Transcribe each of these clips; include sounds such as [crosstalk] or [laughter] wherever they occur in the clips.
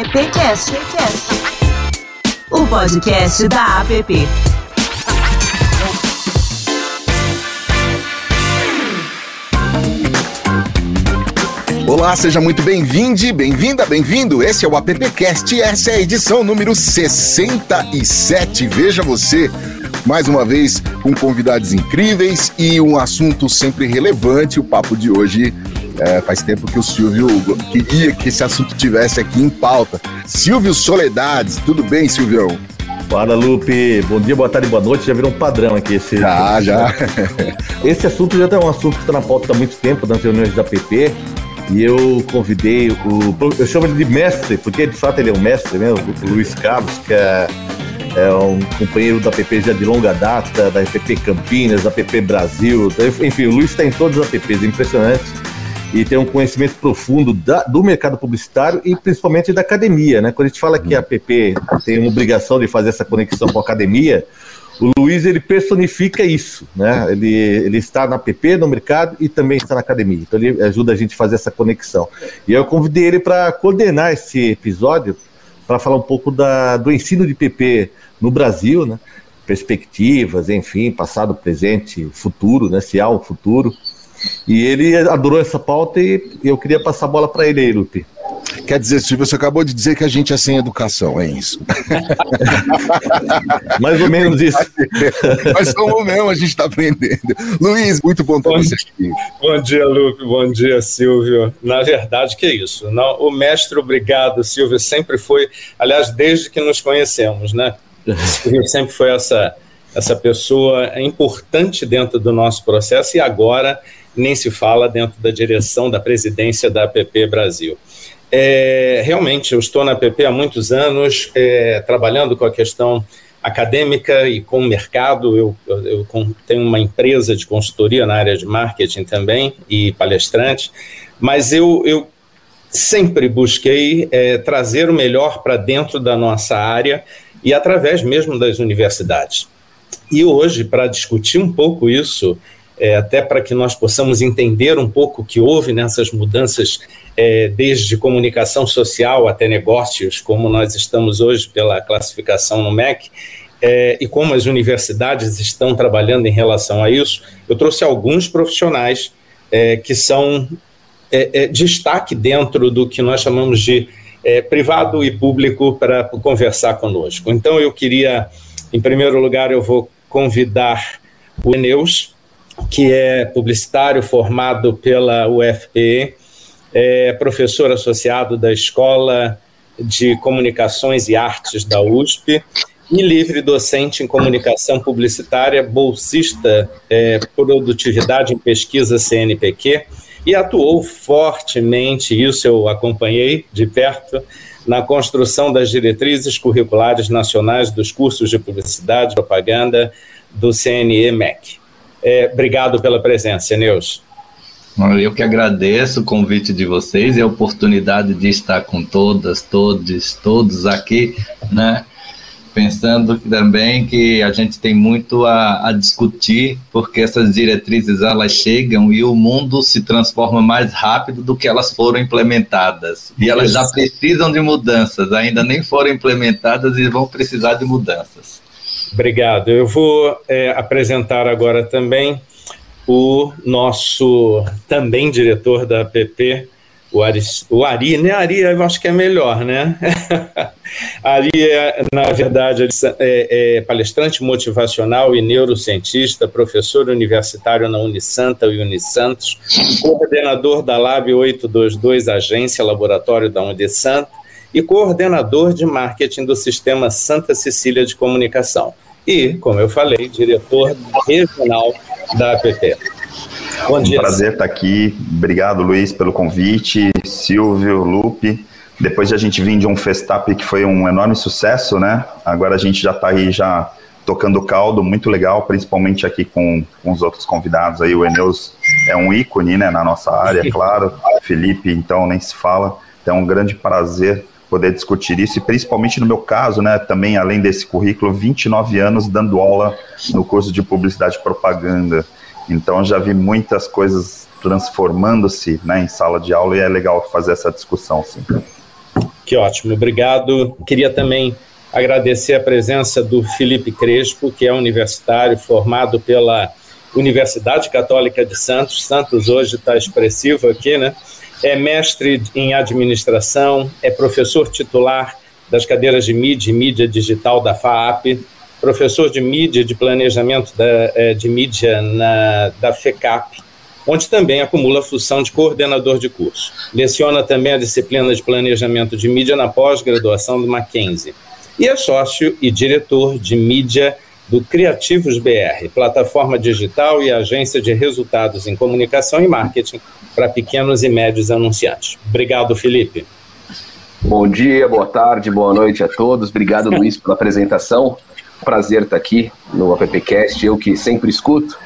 AppCast, o podcast da App. Olá, seja muito bem-vindo, bem-vinda, bem-vindo. Esse é o AppCast e essa é a edição número 67. Veja você, mais uma vez, com convidados incríveis e um assunto sempre relevante. O papo de hoje é, faz tempo que o Silvio queria que esse assunto tivesse aqui em pauta. Silvio Soledades, tudo bem, Silvião? Fala, Lupe. Bom dia, boa tarde, boa noite. Já virou um padrão aqui esse. Já, já. [laughs] Esse assunto já é um assunto que está na pauta há muito tempo nas reuniões da PP. E eu convidei o. Eu chamo ele de mestre, porque de fato ele é um mestre mesmo, o Luiz Carlos, que é, é um companheiro da PP já de longa data, da PP Campinas, da PP Brasil. Enfim, o Luiz está em todas as PPs, impressionante. E tem um conhecimento profundo da, do mercado publicitário e principalmente da academia. Né? Quando a gente fala que a PP tem uma obrigação de fazer essa conexão com a academia, o Luiz ele personifica isso, né? Ele, ele está na PP, no mercado e também está na academia. Então ele ajuda a gente a fazer essa conexão. E eu convidei ele para coordenar esse episódio para falar um pouco da, do ensino de PP no Brasil, né? Perspectivas, enfim, passado, presente, futuro, né? Se há um futuro. E ele adorou essa pauta e eu queria passar a bola para ele aí, Lupe. Quer dizer, Silvio, você acabou de dizer que a gente é sem educação, é isso. [laughs] Mais ou menos isso. [laughs] Mas como mesmo a gente está aprendendo. Luiz, muito bom ter você aqui. Bom dia, Lupe. Bom dia, Silvio. Na verdade, que é isso. Não, o mestre, obrigado, Silvio, sempre foi, aliás, desde que nos conhecemos, né? [laughs] Silvio sempre foi essa, essa pessoa importante dentro do nosso processo e agora nem se fala dentro da direção da presidência da APP Brasil. É, realmente, eu estou na PP há muitos anos, é, trabalhando com a questão acadêmica e com o mercado. Eu, eu, eu, tenho uma empresa de consultoria na área de marketing também e palestrante, mas eu, eu sempre busquei é, trazer o melhor para dentro da nossa área e através mesmo das universidades. E hoje, para discutir um pouco isso, é, até para que nós possamos entender um pouco o que houve nessas mudanças, é, desde comunicação social até negócios, como nós estamos hoje pela classificação no MEC, é, e como as universidades estão trabalhando em relação a isso, eu trouxe alguns profissionais é, que são é, é, destaque dentro do que nós chamamos de privado e público para conversar conosco. Então, eu queria, em primeiro lugar, eu vou convidar o Eneus, que é publicitário formado pela UFPE, é professor associado da Escola de Comunicações e Artes da USP e livre docente em comunicação publicitária, bolsista é, produtividade em pesquisa CNPq e atuou fortemente, isso eu acompanhei de perto, na construção das diretrizes curriculares nacionais dos cursos de publicidade e propaganda do CNE-MEC. É, obrigado pela presença, Neus. Eu que agradeço o convite de vocês e a oportunidade de estar com todas, todos, todos aqui, né? Pensando também que a gente tem muito a, a, discutir, porque essas diretrizes elas chegam e o mundo se transforma mais rápido do que elas foram implementadas. E elas já precisam de mudanças, ainda nem foram implementadas e vão precisar de mudanças. Obrigado. Eu vou é, apresentar agora também o nosso também diretor da APP, o Ari, o Ari, né? Ari, eu acho que é melhor, né? [laughs] Ari é, na verdade, é, é, palestrante motivacional e neurocientista, professor universitário na Unisanta e Unisantos, coordenador da Lab 822, agência laboratório da Unisanta, e coordenador de marketing do Sistema Santa Cecília de Comunicação. E, como eu falei, diretor regional da APP. Bom dia. Um prazer estar aqui. Obrigado, Luiz, pelo convite. Silvio, Lupe. Depois de a gente vir de um Festap que foi um enorme sucesso, né? Agora a gente já está aí já tocando caldo, muito legal, principalmente aqui com, com os outros convidados aí. O Eneus é um ícone, né, na nossa área, [laughs] claro. Felipe, então, nem se fala. Então, é um grande prazer poder discutir isso, e principalmente no meu caso, né, também além desse currículo, 29 anos dando aula no curso de Publicidade e Propaganda. Então já vi muitas coisas transformando-se né, em sala de aula e é legal fazer essa discussão. Sim. Que ótimo, obrigado. Queria também agradecer a presença do Felipe Crespo, que é universitário formado pela Universidade Católica de Santos. Santos hoje está expressivo aqui, né? É mestre em administração, é professor titular das cadeiras de mídia e mídia digital da FAAP, professor de mídia de planejamento da, é, de mídia na, da FECAP, onde também acumula a função de coordenador de curso. Leciona também a disciplina de planejamento de mídia na pós-graduação do Mackenzie. E é sócio e diretor de mídia do Criativos BR, plataforma digital e agência de resultados em comunicação e marketing para pequenos e médios anunciantes. Obrigado, Felipe. Bom dia, boa tarde, boa noite a todos. Obrigado, Luiz, pela apresentação. Prazer estar aqui no AppCast, eu que sempre escuto.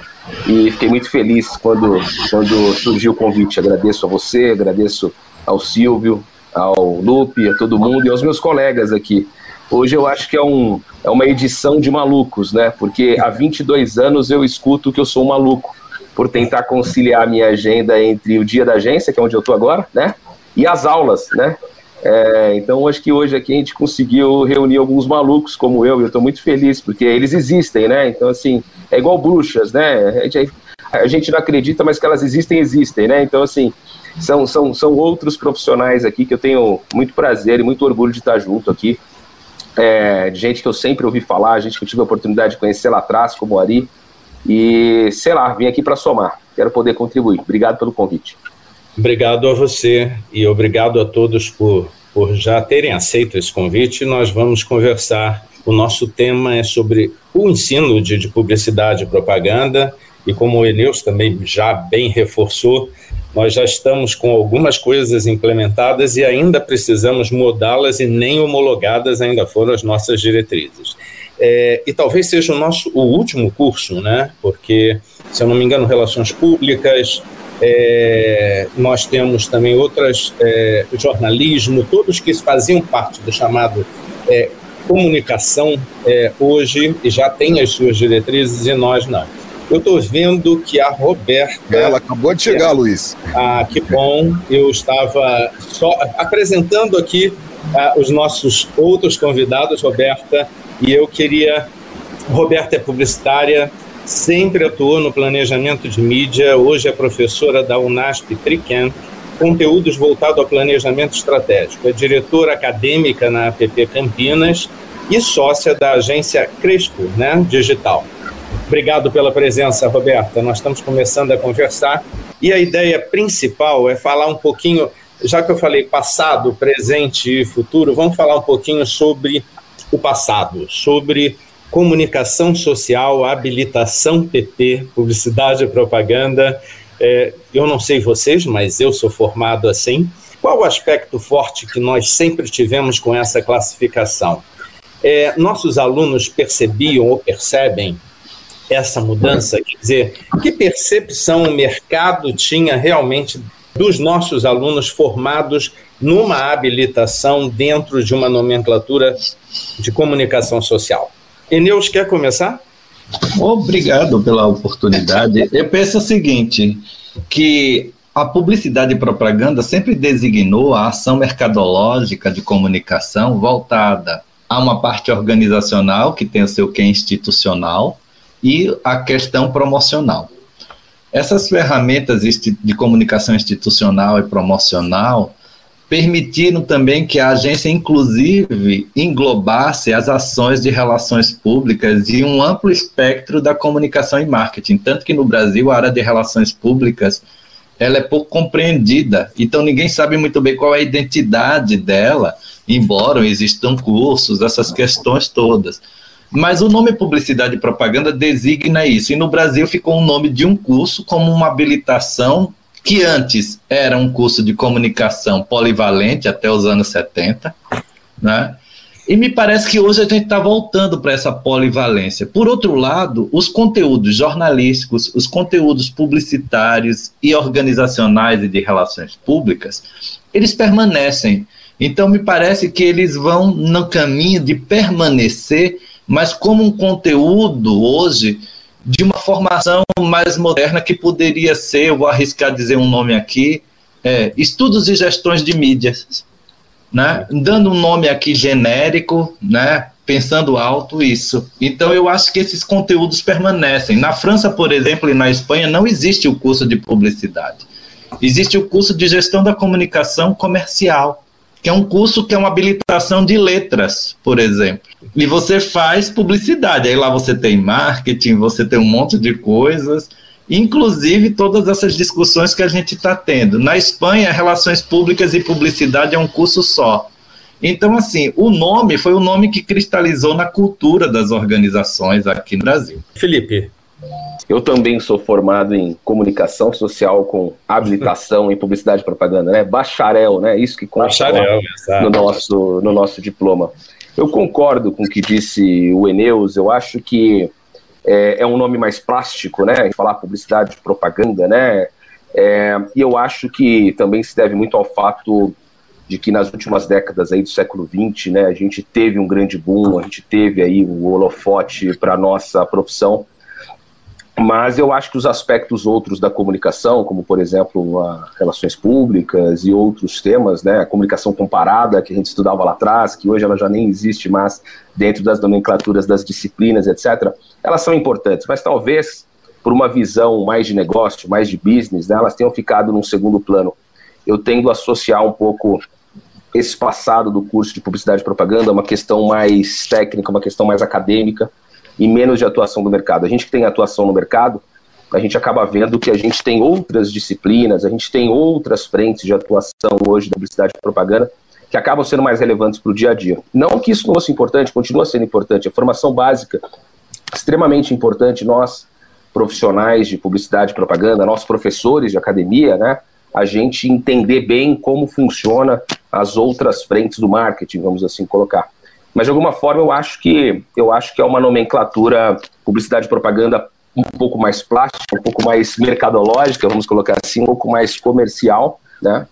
E fiquei muito feliz quando, quando surgiu o convite. Agradeço a você, agradeço ao Silvio, ao Lupe, a todo mundo e aos meus colegas aqui. Hoje eu acho que é, um, é uma edição de malucos, né? Porque há 22 anos eu escuto que eu sou um maluco por tentar conciliar a minha agenda entre o dia da agência, que é onde eu estou agora, né? E as aulas, né? É, então, acho que hoje aqui a gente conseguiu reunir alguns malucos como eu, e eu estou muito feliz, porque eles existem, né? Então, assim, é igual bruxas, né? A gente, a gente não acredita, mas que elas existem, existem, né? Então, assim, são, são, são outros profissionais aqui que eu tenho muito prazer e muito orgulho de estar junto aqui. É, de gente que eu sempre ouvi falar, gente que eu tive a oportunidade de conhecer lá atrás, como Ari. E, sei lá, vim aqui para somar. Quero poder contribuir. Obrigado pelo convite. Obrigado a você e obrigado a todos por, por já terem aceito esse convite. Nós vamos conversar. O nosso tema é sobre o ensino de, de publicidade e propaganda. E como o Eneus também já bem reforçou, nós já estamos com algumas coisas implementadas e ainda precisamos mudá-las e nem homologadas ainda foram as nossas diretrizes. É, e talvez seja o nosso o último curso, né? Porque, se eu não me engano, relações públicas, é, nós temos também outras, é, jornalismo, todos que faziam parte do chamado é, comunicação é, hoje já têm as suas diretrizes e nós não. Eu estou vendo que a Roberta. Ela acabou de chegar, Luiz. Ah, que bom. Eu estava só apresentando aqui ah, os nossos outros convidados, Roberta, e eu queria. Roberta é publicitária, sempre atuou no planejamento de mídia, hoje é professora da Unasp Triquem, conteúdos voltados ao planejamento estratégico. É diretora acadêmica na APP Campinas e sócia da agência Crespo, né, digital. Obrigado pela presença, Roberta. Nós estamos começando a conversar e a ideia principal é falar um pouquinho, já que eu falei passado, presente e futuro, vamos falar um pouquinho sobre o passado, sobre comunicação social, habilitação PP, publicidade e propaganda. É, eu não sei vocês, mas eu sou formado assim. Qual o aspecto forte que nós sempre tivemos com essa classificação? É, nossos alunos percebiam ou percebem essa mudança? Quer dizer, que percepção o mercado tinha realmente dos nossos alunos formados numa habilitação dentro de uma nomenclatura de comunicação social? Eneus, quer começar? Obrigado pela oportunidade. Eu penso o seguinte, que a publicidade e propaganda sempre designou a ação mercadológica de comunicação voltada a uma parte organizacional, que tem o seu quê institucional, e a questão promocional. Essas ferramentas de comunicação institucional e promocional permitiram também que a agência, inclusive, englobasse as ações de relações públicas e um amplo espectro da comunicação e marketing. Tanto que no Brasil a área de relações públicas ela é pouco compreendida, então ninguém sabe muito bem qual é a identidade dela, embora existam cursos, essas questões todas. Mas o nome publicidade e propaganda designa isso, e no Brasil ficou o nome de um curso como uma habilitação que antes era um curso de comunicação polivalente até os anos 70, né? E me parece que hoje a gente está voltando para essa polivalência. Por outro lado, os conteúdos jornalísticos, os conteúdos publicitários e organizacionais e de relações públicas, eles permanecem. Então, me parece que eles vão no caminho de permanecer, mas como um conteúdo hoje de uma formação mais moderna que poderia ser, eu vou arriscar dizer um nome aqui, é, estudos e gestões de mídias. né? Dando um nome aqui genérico, né? Pensando alto isso. Então eu acho que esses conteúdos permanecem. Na França, por exemplo, e na Espanha não existe o curso de publicidade. Existe o curso de gestão da comunicação comercial, que é um curso que é uma habilitação de letras, por exemplo. E você faz publicidade. Aí lá você tem marketing, você tem um monte de coisas inclusive todas essas discussões que a gente está tendo. Na Espanha, relações públicas e publicidade é um curso só. Então, assim, o nome foi o nome que cristalizou na cultura das organizações aqui no Brasil. Felipe. Eu também sou formado em comunicação social com habilitação em publicidade e propaganda, né? Bacharel, né? Isso que consta Bacharel, no nosso, no nosso diploma. Eu concordo com o que disse o Eneus, eu acho que é, é um nome mais plástico, né? Falar publicidade, propaganda, né? É, e eu acho que também se deve muito ao fato de que nas últimas décadas aí do século XX, né, a gente teve um grande boom, a gente teve aí o holofote para nossa profissão mas eu acho que os aspectos outros da comunicação, como por exemplo relações públicas e outros temas, né, a comunicação comparada que a gente estudava lá atrás, que hoje ela já nem existe mais dentro das nomenclaturas das disciplinas, etc. Elas são importantes, mas talvez por uma visão mais de negócio, mais de business, né, elas tenham ficado num segundo plano. Eu tendo a associar um pouco esse passado do curso de publicidade e propaganda a uma questão mais técnica, uma questão mais acadêmica e menos de atuação do mercado. A gente que tem atuação no mercado, a gente acaba vendo que a gente tem outras disciplinas, a gente tem outras frentes de atuação hoje da publicidade e propaganda que acabam sendo mais relevantes para o dia a dia. Não que isso não fosse importante, continua sendo importante. A formação básica, extremamente importante. Nós, profissionais de publicidade e propaganda, nós, professores de academia, né, a gente entender bem como funciona as outras frentes do marketing, vamos assim colocar. Mas de alguma forma eu acho que eu acho que é uma nomenclatura publicidade e propaganda um pouco mais plástica, um pouco mais mercadológica, vamos colocar assim, um pouco mais comercial, né?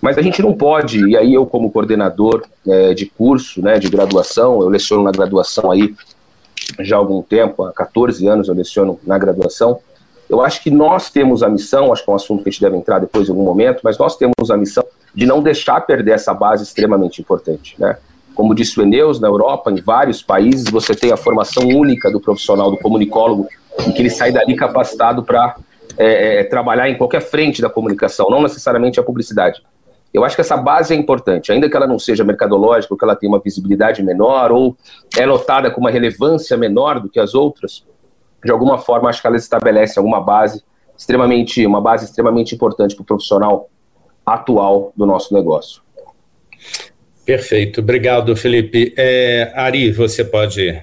Mas a gente não pode, e aí eu como coordenador é, de curso, né, de graduação, eu leciono na graduação aí já há algum tempo, há 14 anos eu leciono na graduação, eu acho que nós temos a missão, acho que é um assunto que a gente deve entrar depois em algum momento, mas nós temos a missão de não deixar perder essa base extremamente importante, né? Como disse o Eneus, na Europa, em vários países, você tem a formação única do profissional, do comunicólogo, em que ele sai dali capacitado para é, é, trabalhar em qualquer frente da comunicação, não necessariamente a publicidade. Eu acho que essa base é importante, ainda que ela não seja mercadológica, ou que ela tenha uma visibilidade menor, ou é notada com uma relevância menor do que as outras, de alguma forma acho que ela estabelece alguma base extremamente, uma base extremamente importante para o profissional atual do nosso negócio. Perfeito, obrigado, Felipe. É, Ari, você pode.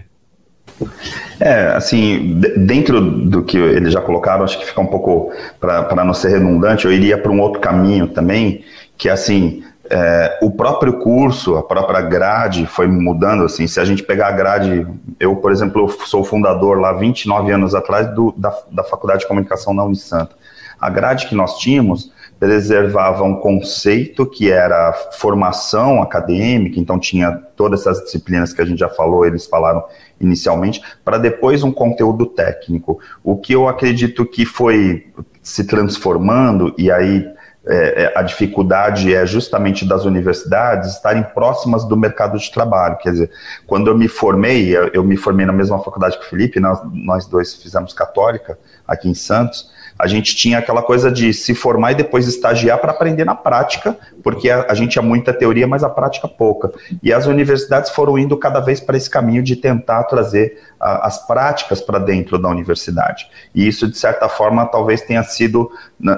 É, assim, dentro do que eles já colocaram, acho que fica um pouco, para não ser redundante, eu iria para um outro caminho também, que é assim, é, o próprio curso, a própria grade foi mudando, assim, se a gente pegar a grade, eu, por exemplo, sou fundador lá 29 anos atrás do, da, da Faculdade de Comunicação da Unisanta. A grade que nós tínhamos preservava um conceito que era formação acadêmica, então tinha todas essas disciplinas que a gente já falou, eles falaram inicialmente, para depois um conteúdo técnico. O que eu acredito que foi se transformando, e aí é, é a dificuldade é justamente das universidades estarem próximas do mercado de trabalho. Quer dizer, quando eu me formei, eu, eu me formei na mesma faculdade que o Felipe, nós, nós dois fizemos católica aqui em Santos, a gente tinha aquela coisa de se formar e depois estagiar para aprender na prática, porque a, a, gente tinha muita teoria, mas a prática pouca. E as universidades foram indo cada vez para esse caminho de tentar trazer a, as práticas para dentro da universidade. E isso, de certa forma, talvez tenha sido,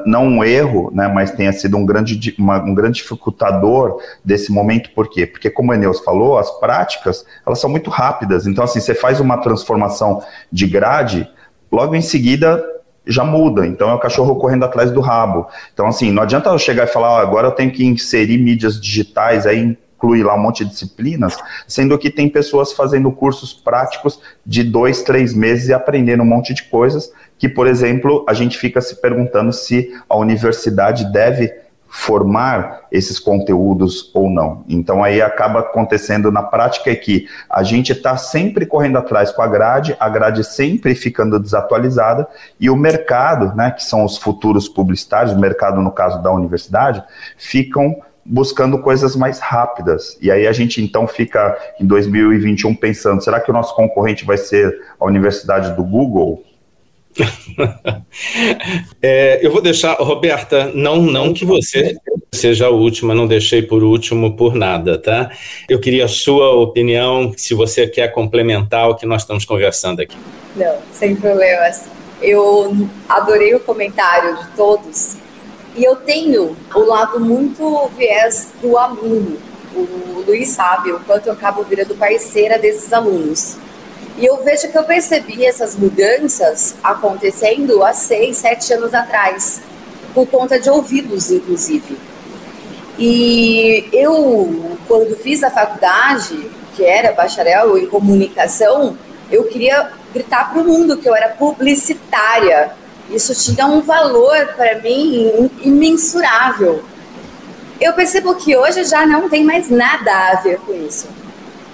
não um erro, né, mas tenha sido um grande, uma, um grande dificultador desse momento. Por quê? Porque, como a Eneus falou, as práticas, elas são muito rápidas. Então, assim, você faz uma transformação de grade, logo em seguida já muda. Então é o cachorro correndo atrás do rabo. Então, assim, não adianta eu chegar e falar, agora eu tenho que inserir mídias digitais, aí inclui lá um monte de disciplinas, sendo que tem pessoas fazendo cursos práticos de dois, três meses e aprendendo um monte de coisas que, por exemplo, a gente fica se perguntando se a universidade deve formar esses conteúdos ou não. Então aí acaba acontecendo na prática é que a gente está sempre correndo atrás com a grade, a grade sempre ficando desatualizada e o mercado, né, que são os futuros publicitários, o mercado no caso da universidade, ficam buscando coisas mais rápidas. E aí a gente então fica em 2021 pensando: será que o nosso concorrente vai ser a Universidade do Google? É, eu vou deixar, Roberta, não, não que você seja a última, não deixei por último por nada, tá? Eu queria a sua opinião, se você quer complementar o que nós estamos conversando aqui. Não, sem problemas. Eu adorei o comentário de todos e eu tenho o lado muito viés do aluno. O Luiz sabe o quanto eu acabo virando parceira desses alunos. E eu vejo que eu percebi essas mudanças acontecendo há seis, sete anos atrás, por conta de ouvi-los, inclusive. E eu, quando fiz a faculdade, que era bacharel em comunicação, eu queria gritar para o mundo que eu era publicitária isso tinha um valor para mim imensurável. Eu percebo que hoje já não tem mais nada a ver com isso.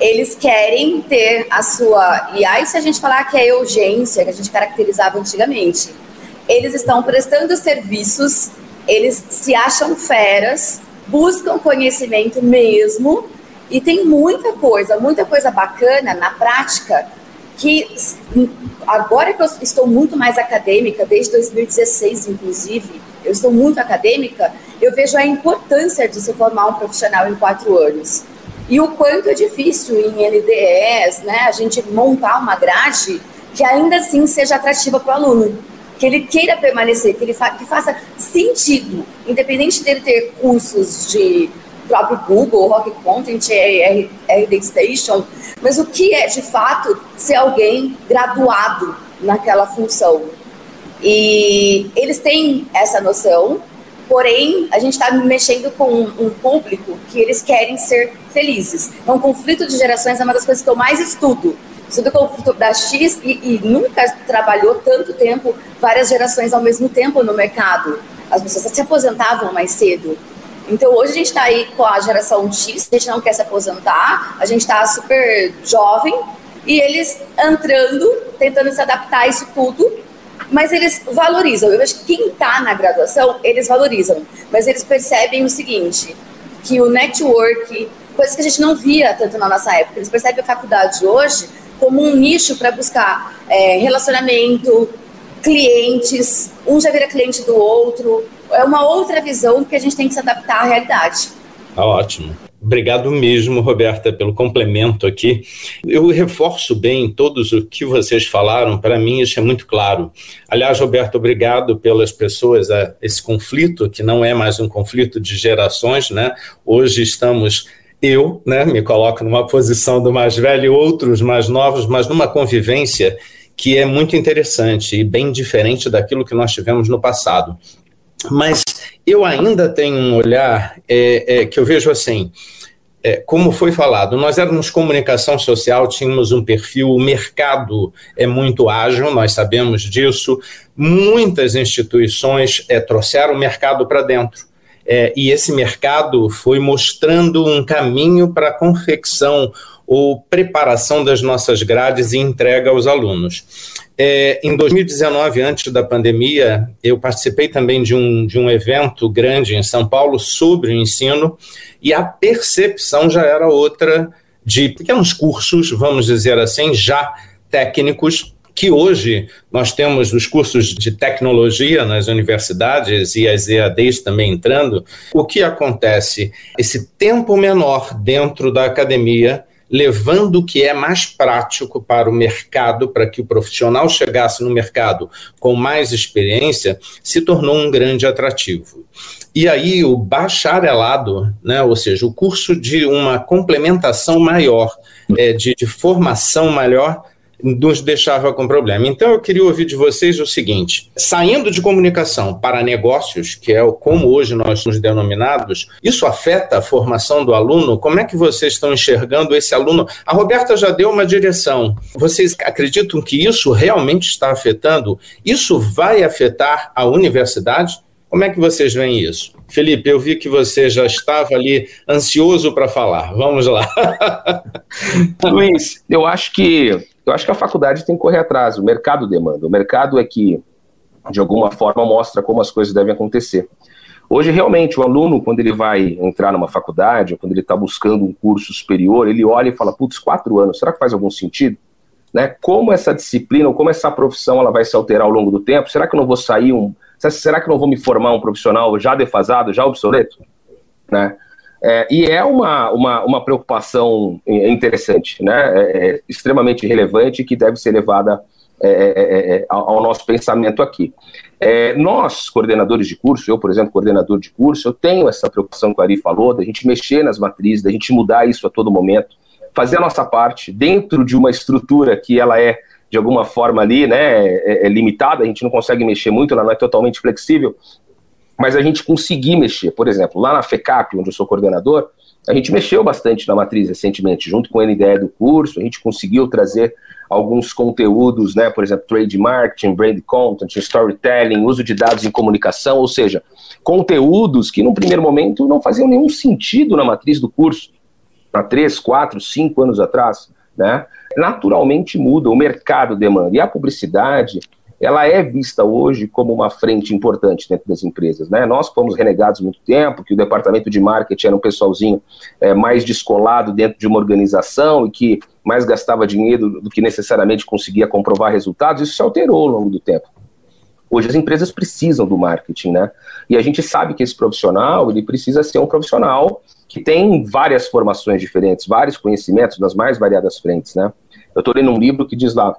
Eles querem ter a sua. E aí, se a gente falar que é urgência, que a gente caracterizava antigamente, eles estão prestando serviços, eles se acham feras, buscam conhecimento mesmo, e tem muita coisa, muita coisa bacana na prática que agora que eu estou muito mais acadêmica, desde 2016, inclusive, eu estou muito acadêmica, eu vejo a importância de se formar um profissional em quatro anos. E o quanto é difícil em LDEs, né, a gente montar uma grade que ainda assim seja atrativa para o aluno, que ele queira permanecer, que ele fa que faça sentido, independente dele ter cursos de próprio Google, Rock Content, RD Station, mas o que é de fato ser alguém graduado naquela função. E eles têm essa noção, porém a gente está mexendo com um, público que eles querem ser felizes. Então, conflito de gerações é uma das coisas que eu mais estudo. Estudo o conflito da X e, e nunca trabalhou tanto tempo, várias gerações ao mesmo tempo no mercado. As pessoas se aposentavam mais cedo. Então hoje a gente está aí com a geração X, a gente não quer se aposentar, a gente está super jovem e eles entrando, tentando se adaptar a isso tudo, mas eles valorizam. Eu acho que quem está na graduação, eles valorizam, mas eles percebem o seguinte, que o network, coisas que a gente não via tanto na nossa época, eles percebem a faculdade hoje como um nicho para buscar é, relacionamento, clientes, um já vira cliente do outro, é uma outra visão que a gente tem que se adaptar à realidade. Tá ótimo. Obrigado mesmo, Roberta, pelo complemento aqui. Eu reforço bem todos o que vocês falaram, para mim isso é muito claro. Aliás, Roberto, obrigado pelas pessoas, a esse conflito, que não é mais um conflito de gerações, né? Hoje estamos eu, né, me coloco numa posição do mais velho e outros mais novos, mas numa convivência que é muito interessante e bem diferente daquilo que nós tivemos no passado. Mas eu ainda tenho um olhar é, é, que eu vejo assim. É, como foi falado, nós éramos comunicação social, tínhamos um perfil, o mercado é muito ágil, nós sabemos disso. Muitas instituições é, trouxeram o mercado para dentro. É, e esse mercado foi mostrando um caminho para a confecção ou preparação das nossas grades e entrega aos alunos. É, em 2019, antes da pandemia, eu participei também de um, de um evento grande em São Paulo sobre o ensino e a percepção já era outra de pequenos cursos, vamos dizer assim, já técnicos, que hoje nós temos os cursos de tecnologia nas universidades e as EADs também entrando. O que acontece? Esse tempo menor dentro da academia levando o que é mais prático para o mercado, para que o profissional chegasse no mercado com mais experiência, se tornou um grande atrativo. E aí o bacharelado, né, ou seja, o curso de uma complementação maior, é, de, de formação maior, nos deixava com problema. Então eu queria ouvir de vocês o seguinte: saindo de comunicação para negócios, que é como hoje nós somos denominados, isso afeta a formação do aluno? Como é que vocês estão enxergando esse aluno? A Roberta já deu uma direção. Vocês acreditam que isso realmente está afetando? Isso vai afetar a universidade? Como é que vocês veem isso? Felipe, eu vi que você já estava ali ansioso para falar. Vamos lá. [laughs] Luiz, eu acho que eu acho que a faculdade tem que correr atrás, o mercado demanda. O mercado é que, de alguma forma, mostra como as coisas devem acontecer. Hoje, realmente, o aluno, quando ele vai entrar numa faculdade, ou quando ele está buscando um curso superior, ele olha e fala, putz, quatro anos, será que faz algum sentido? Né? Como essa disciplina, ou como essa profissão ela vai se alterar ao longo do tempo? Será que eu não vou sair um... Será que eu não vou me formar um profissional já defasado, já obsoleto? Né? É, e é uma, uma, uma preocupação interessante, né? É, é extremamente relevante que deve ser levada é, é, é, ao nosso pensamento aqui. nós, coordenadores de curso, eu, por exemplo, coordenador de curso, eu tenho essa preocupação que o Ari falou, da gente mexer nas matrizes, da gente mudar isso a todo momento, fazer a nossa parte dentro de uma estrutura que ela é de alguma forma ali, né, é, é, limitada, a gente não consegue mexer muito, ela não é totalmente flexível, mas a gente conseguir mexer. Por exemplo, lá na FECAP, onde eu sou coordenador, a gente mexeu bastante na matriz recentemente, junto com a NDE do curso, a gente conseguiu trazer alguns conteúdos, né, por exemplo, trade marketing, brand content, storytelling, uso de dados em comunicação, ou seja, conteúdos que no primeiro momento não faziam nenhum sentido na matriz do curso, há três, quatro, cinco anos atrás, né? Naturalmente muda, o mercado demanda. E a publicidade, ela é vista hoje como uma frente importante dentro das empresas. Né? Nós fomos renegados muito tempo, que o departamento de marketing era um pessoalzinho é, mais descolado dentro de uma organização e que mais gastava dinheiro do que necessariamente conseguia comprovar resultados, isso se alterou ao longo do tempo. Hoje as empresas precisam do marketing, né? E a gente sabe que esse profissional, ele precisa ser um profissional que tem várias formações diferentes, vários conhecimentos nas mais variadas frentes, né? Eu estou lendo um livro que diz lá,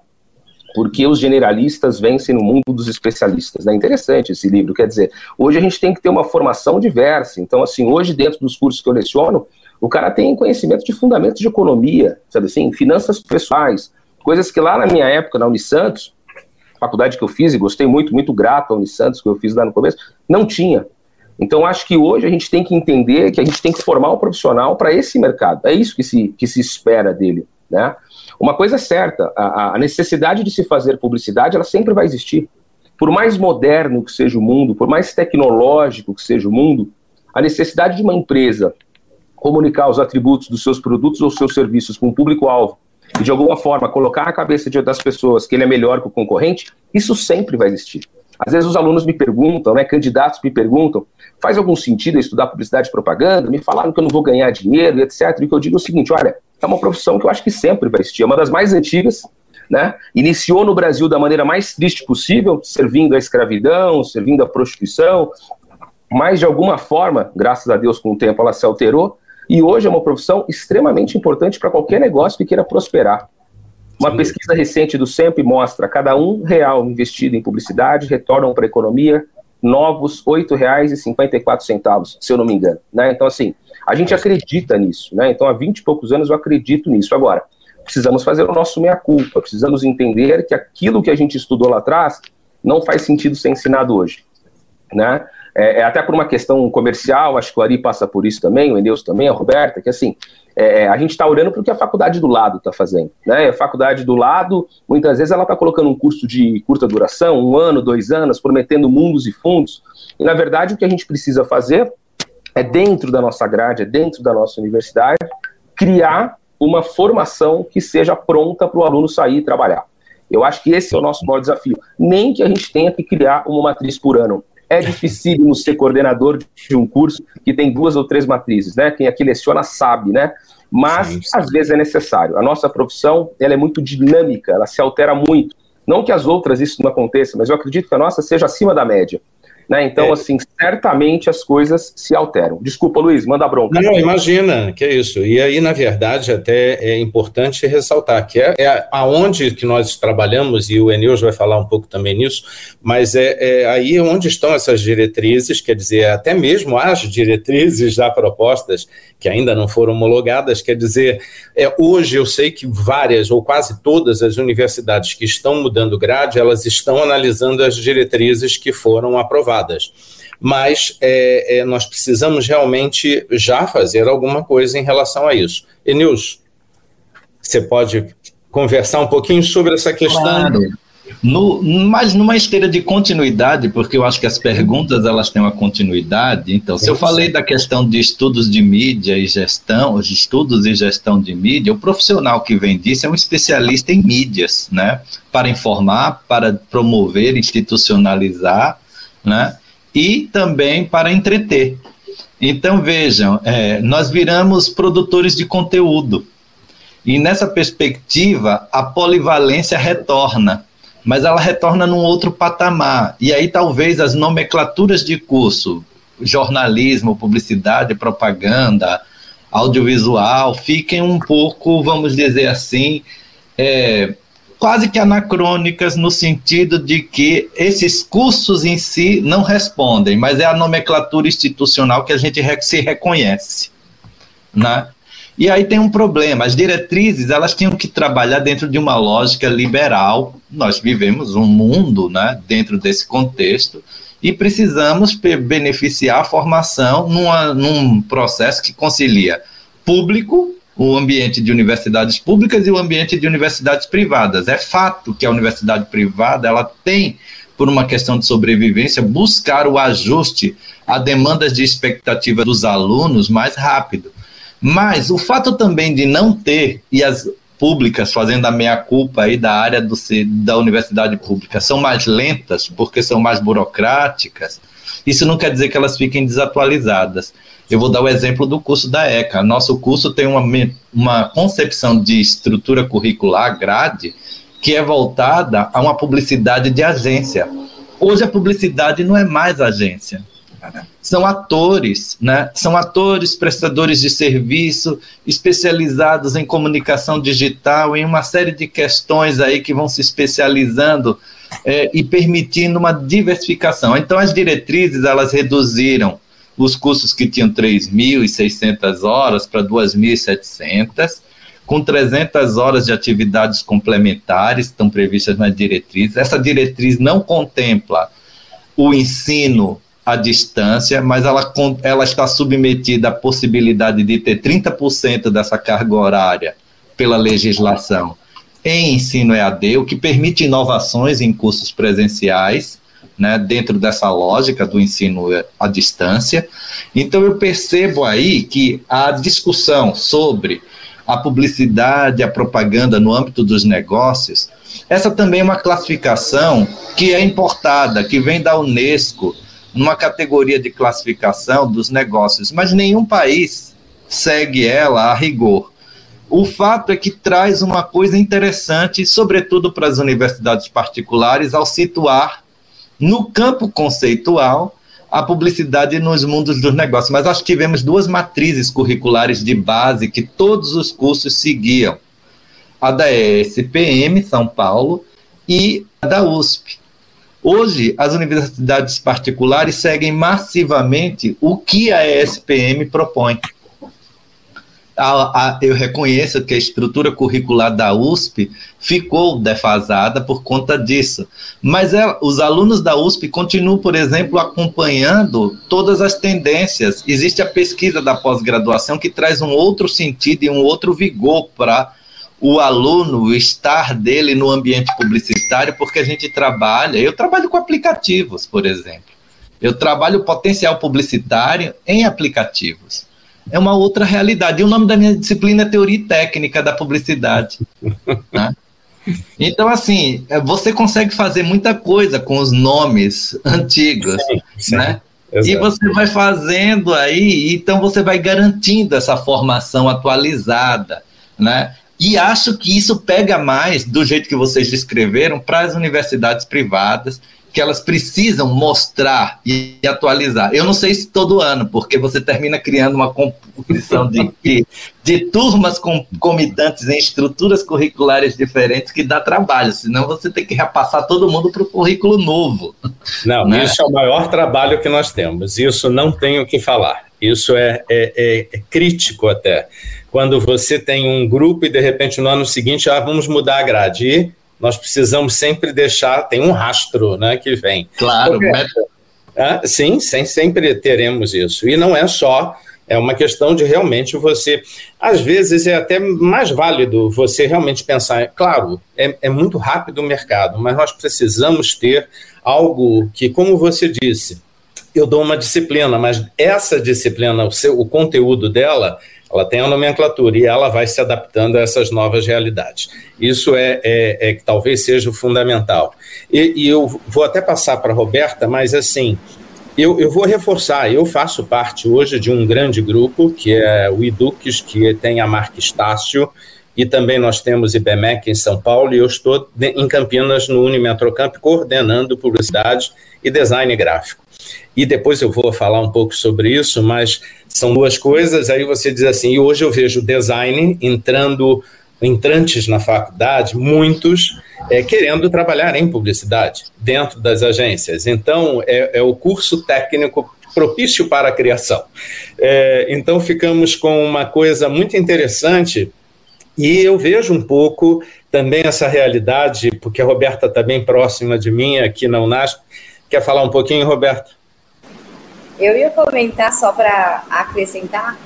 porque os generalistas vencem no mundo dos especialistas. É interessante esse livro, quer dizer, hoje a gente tem que ter uma formação diversa. Então, assim, hoje dentro dos cursos que eu leciono, o cara tem conhecimento de fundamentos de economia, sabe assim, finanças pessoais, coisas que lá na minha época, na Unisantos, faculdade que eu fiz e gostei muito, muito grato à Unisantos, que eu fiz lá no começo, não tinha. Então, acho que hoje a gente tem que entender que a gente tem que formar um profissional para esse mercado. É isso que se, que se espera dele. Né? Uma coisa é certa, a, a necessidade de se fazer publicidade, ela sempre vai existir. Por mais moderno que seja o mundo, por mais tecnológico que seja o mundo, a necessidade de uma empresa comunicar os atributos dos seus produtos ou seus serviços para um público-alvo e, de alguma forma, colocar na cabeça das pessoas que ele é melhor que o concorrente, isso sempre vai existir. Às vezes os alunos me perguntam, né, candidatos me perguntam, faz algum sentido estudar publicidade e propaganda? Me falaram que eu não vou ganhar dinheiro, etc. E que eu digo o seguinte, olha, é uma profissão que eu acho que sempre vai existir, é uma das mais antigas, né? Iniciou no Brasil da maneira mais triste possível, servindo à escravidão, servindo à prostituição, mas de alguma forma, graças a Deus, com o tempo ela se alterou, e hoje é uma profissão extremamente importante para qualquer negócio que queira prosperar. Uma Sim. pesquisa recente do SEMP mostra cada um real investido em publicidade retornam para a economia novos R$ 8,54, se eu não me engano. Né? Então, assim, a gente acredita nisso. Né? Então, há 20 e poucos anos eu acredito nisso. Agora, precisamos fazer o nosso meia-culpa, precisamos entender que aquilo que a gente estudou lá atrás não faz sentido ser ensinado hoje. Né? É, é, até por uma questão comercial, acho que o Ari passa por isso também, o Eneus também, a Roberta, que assim, é, a gente está olhando para o que a faculdade do lado está fazendo. Né? A faculdade do lado, muitas vezes, ela está colocando um curso de curta duração, um ano, dois anos, prometendo mundos e fundos, e na verdade o que a gente precisa fazer é dentro da nossa grade, é dentro da nossa universidade, criar uma formação que seja pronta para o aluno sair e trabalhar. Eu acho que esse é o nosso maior desafio. Nem que a gente tenha que criar uma matriz por ano. É difícil ser coordenador de um curso que tem duas ou três matrizes, né? Quem aqui leciona sabe, né? Mas sim, sim. às vezes é necessário. A nossa profissão ela é muito dinâmica, ela se altera muito. Não que as outras isso não aconteça, mas eu acredito que a nossa seja acima da média. Né? Então, é. assim, certamente as coisas se alteram. Desculpa, Luiz, manda bronca. Não, imagina, que é isso. E aí, na verdade, até é importante ressaltar que é, é aonde que nós trabalhamos, e o Enils vai falar um pouco também nisso, mas é, é aí onde estão essas diretrizes, quer dizer, até mesmo as diretrizes já propostas, que ainda não foram homologadas, quer dizer, é, hoje eu sei que várias ou quase todas as universidades que estão mudando grade, elas estão analisando as diretrizes que foram aprovadas Mas é, é, nós precisamos realmente já fazer alguma coisa em relação a isso. Enilson, você pode conversar um pouquinho sobre essa questão? Claro. No, mas numa esteira de continuidade, porque eu acho que as perguntas elas têm uma continuidade. Então, se eu falei da questão de estudos de mídia e gestão, os estudos e gestão de mídia, o profissional que vem disso é um especialista em mídias, né? Para informar, para promover, institucionalizar né? e também para entreter. Então vejam, é, nós viramos produtores de conteúdo. E nessa perspectiva, a polivalência retorna, mas ela retorna num outro patamar. E aí talvez as nomenclaturas de curso, jornalismo, publicidade, propaganda, audiovisual, fiquem um pouco, vamos dizer assim, é, quase que anacrônicas no sentido de que esses cursos em si não respondem, mas é a nomenclatura institucional que a gente se reconhece, né? E aí tem um problema, as diretrizes, elas tinham que trabalhar dentro de uma lógica liberal. Nós vivemos um mundo, né, dentro desse contexto e precisamos beneficiar a formação numa, num processo que concilia público o ambiente de universidades públicas e o ambiente de universidades privadas. É fato que a universidade privada ela tem, por uma questão de sobrevivência, buscar o ajuste a demandas de expectativa dos alunos mais rápido. Mas o fato também de não ter, e as públicas fazendo a meia-culpa aí da área do, da universidade pública são mais lentas, porque são mais burocráticas, isso não quer dizer que elas fiquem desatualizadas. Eu vou dar o exemplo do curso da ECA. Nosso curso tem uma, uma concepção de estrutura curricular, grade, que é voltada a uma publicidade de agência. Hoje a publicidade não é mais agência. São atores, né? São atores prestadores de serviço especializados em comunicação digital, em uma série de questões aí que vão se especializando é, e permitindo uma diversificação. Então as diretrizes elas reduziram os cursos que tinham 3.600 horas para 2.700, com 300 horas de atividades complementares estão previstas na diretriz. Essa diretriz não contempla o ensino à distância, mas ela, ela está submetida à possibilidade de ter 30% dessa carga horária pela legislação em ensino EAD, o que permite inovações em cursos presenciais né, dentro dessa lógica do ensino à distância. Então, eu percebo aí que a discussão sobre a publicidade, a propaganda no âmbito dos negócios, essa também é uma classificação que é importada, que vem da Unesco, numa categoria de classificação dos negócios, mas nenhum país segue ela a rigor. O fato é que traz uma coisa interessante, sobretudo para as universidades particulares, ao situar no campo conceitual, a publicidade nos mundos dos negócios. Mas nós tivemos duas matrizes curriculares de base que todos os cursos seguiam: a da ESPM, São Paulo, e a da USP. Hoje, as universidades particulares seguem massivamente o que a ESPM propõe a, a, eu reconheço que a estrutura curricular da USP ficou defasada por conta disso. Mas é, os alunos da USP continuam, por exemplo, acompanhando todas as tendências. Existe a pesquisa da pós-graduação que traz um outro sentido e um outro vigor para o aluno, o estar dele no ambiente publicitário, porque a gente trabalha. Eu trabalho com aplicativos, por exemplo. Eu trabalho potencial publicitário em aplicativos é uma outra realidade. E o nome da minha disciplina é Teoria Técnica da Publicidade. [laughs] né? Então, assim, é, você consegue fazer muita coisa com os nomes antigos, sim, sim, né? Exato. E você vai fazendo aí, então você vai garantindo essa formação atualizada, né? E acho que isso pega mais, do jeito que vocês descreveram, para as universidades privadas que elas precisam mostrar e atualizar. Eu não sei se todo ano, porque você termina criando uma composição de, de, de turmas concomitantes em estruturas curriculares diferentes que dá trabalho, senão você tem que repassar todo mundo para o currículo novo. Não, né? isso é o maior trabalho que nós temos, isso não tenho o que falar, isso é, é, é, é crítico até. Quando você tem um grupo e de repente no ano seguinte, ah, vamos mudar a grade. E nós precisamos sempre deixar, tem um rastro né, que vem. Claro, Porque, ah, sim, sem, sempre teremos isso. E não é só, é uma questão de realmente você. Às vezes é até mais válido você realmente pensar. Claro, é, é muito rápido o mercado, mas nós precisamos ter algo que, como você disse, eu dou uma disciplina, mas essa disciplina, o, seu, o conteúdo dela, ela tem a nomenclatura e ela vai se adaptando a essas novas realidades. Isso é, é, é que talvez seja o fundamental. E, e, eu vou até passar para a Roberta, mas assim, eu, eu vou reforçar, eu faço parte hoje de um grande grupo, que é o Eduques, que tem a marca Estácio, e também nós temos IBMEC em São Paulo, e eu estou em Campinas, no Unimetrocamp, coordenando publicidade e design gráfico. E depois eu vou falar um pouco sobre isso, mas são duas coisas. Aí você diz assim, e hoje eu vejo design entrando, entrantes na faculdade, muitos é, querendo trabalhar em publicidade dentro das agências. Então, é, é o curso técnico propício para a criação. É, então, ficamos com uma coisa muito interessante e eu vejo um pouco também essa realidade, porque a Roberta está bem próxima de mim aqui na Unasp. Quer falar um pouquinho, Roberta? Eu ia comentar só para acrescentar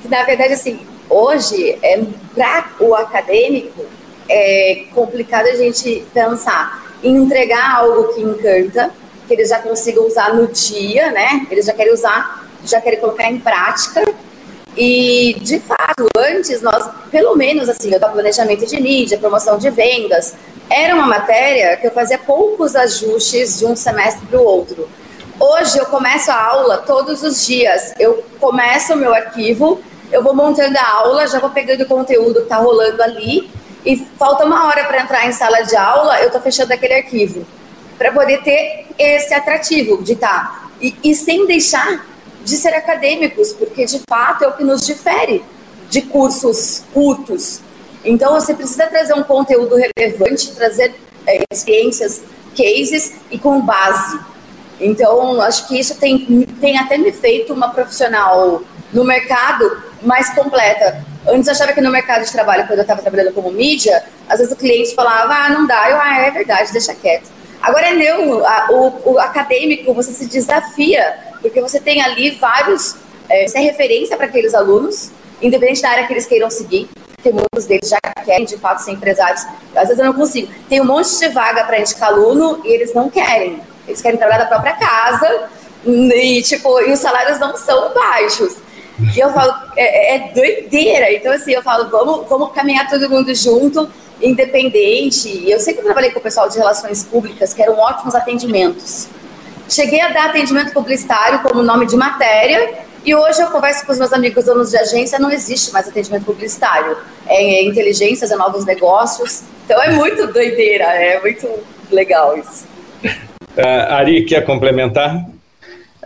que, na verdade, assim, hoje, é, para o acadêmico, é complicado a gente pensar em entregar algo que encanta, que eles já consigam usar no dia, né? Eles já querem usar, já querem colocar em prática e, de fato, antes nós, pelo menos assim, eu planejamento de mídia, promoção de vendas, era uma matéria que eu fazia poucos ajustes de um semestre para o outro. Hoje eu começo a aula todos os dias. Eu começo o meu arquivo, eu vou montando a aula, já vou pegando o conteúdo que está rolando ali e falta uma hora para entrar em sala de aula, eu estou fechando aquele arquivo para poder ter esse atrativo de estar tá. e, e sem deixar de ser acadêmicos, porque de fato é o que nos difere de cursos curtos. Então você precisa trazer um conteúdo relevante, trazer é, experiências, cases e com base. Então acho que isso tem, tem até me feito uma profissional no mercado mais completa. Antes eu achava que no mercado de trabalho, quando eu estava trabalhando como mídia, às vezes o cliente falava, ah, não dá, eu, ah, é verdade, deixa quieto. Agora é meu, o, o acadêmico, você se desafia porque você tem ali vários, é, você é referência para aqueles alunos, independente da área que eles queiram seguir, tem muitos deles já querem de fato ser empresários, às vezes eu não consigo. Tem um monte de vaga para indicar aluno e eles não querem, eles querem trabalhar da própria casa e, tipo, e os salários não são baixos. E eu falo, é, é doideira. Então, assim, eu falo, vamos, vamos caminhar todo mundo junto, independente. Eu sempre trabalhei com o pessoal de relações públicas, que eram ótimos atendimentos. Cheguei a dar atendimento publicitário como nome de matéria e hoje eu converso com os meus amigos donos de agência, não existe mais atendimento publicitário. É inteligências, é novos negócios. Então é muito doideira, é muito legal isso. [laughs] Uh, Ari, quer complementar?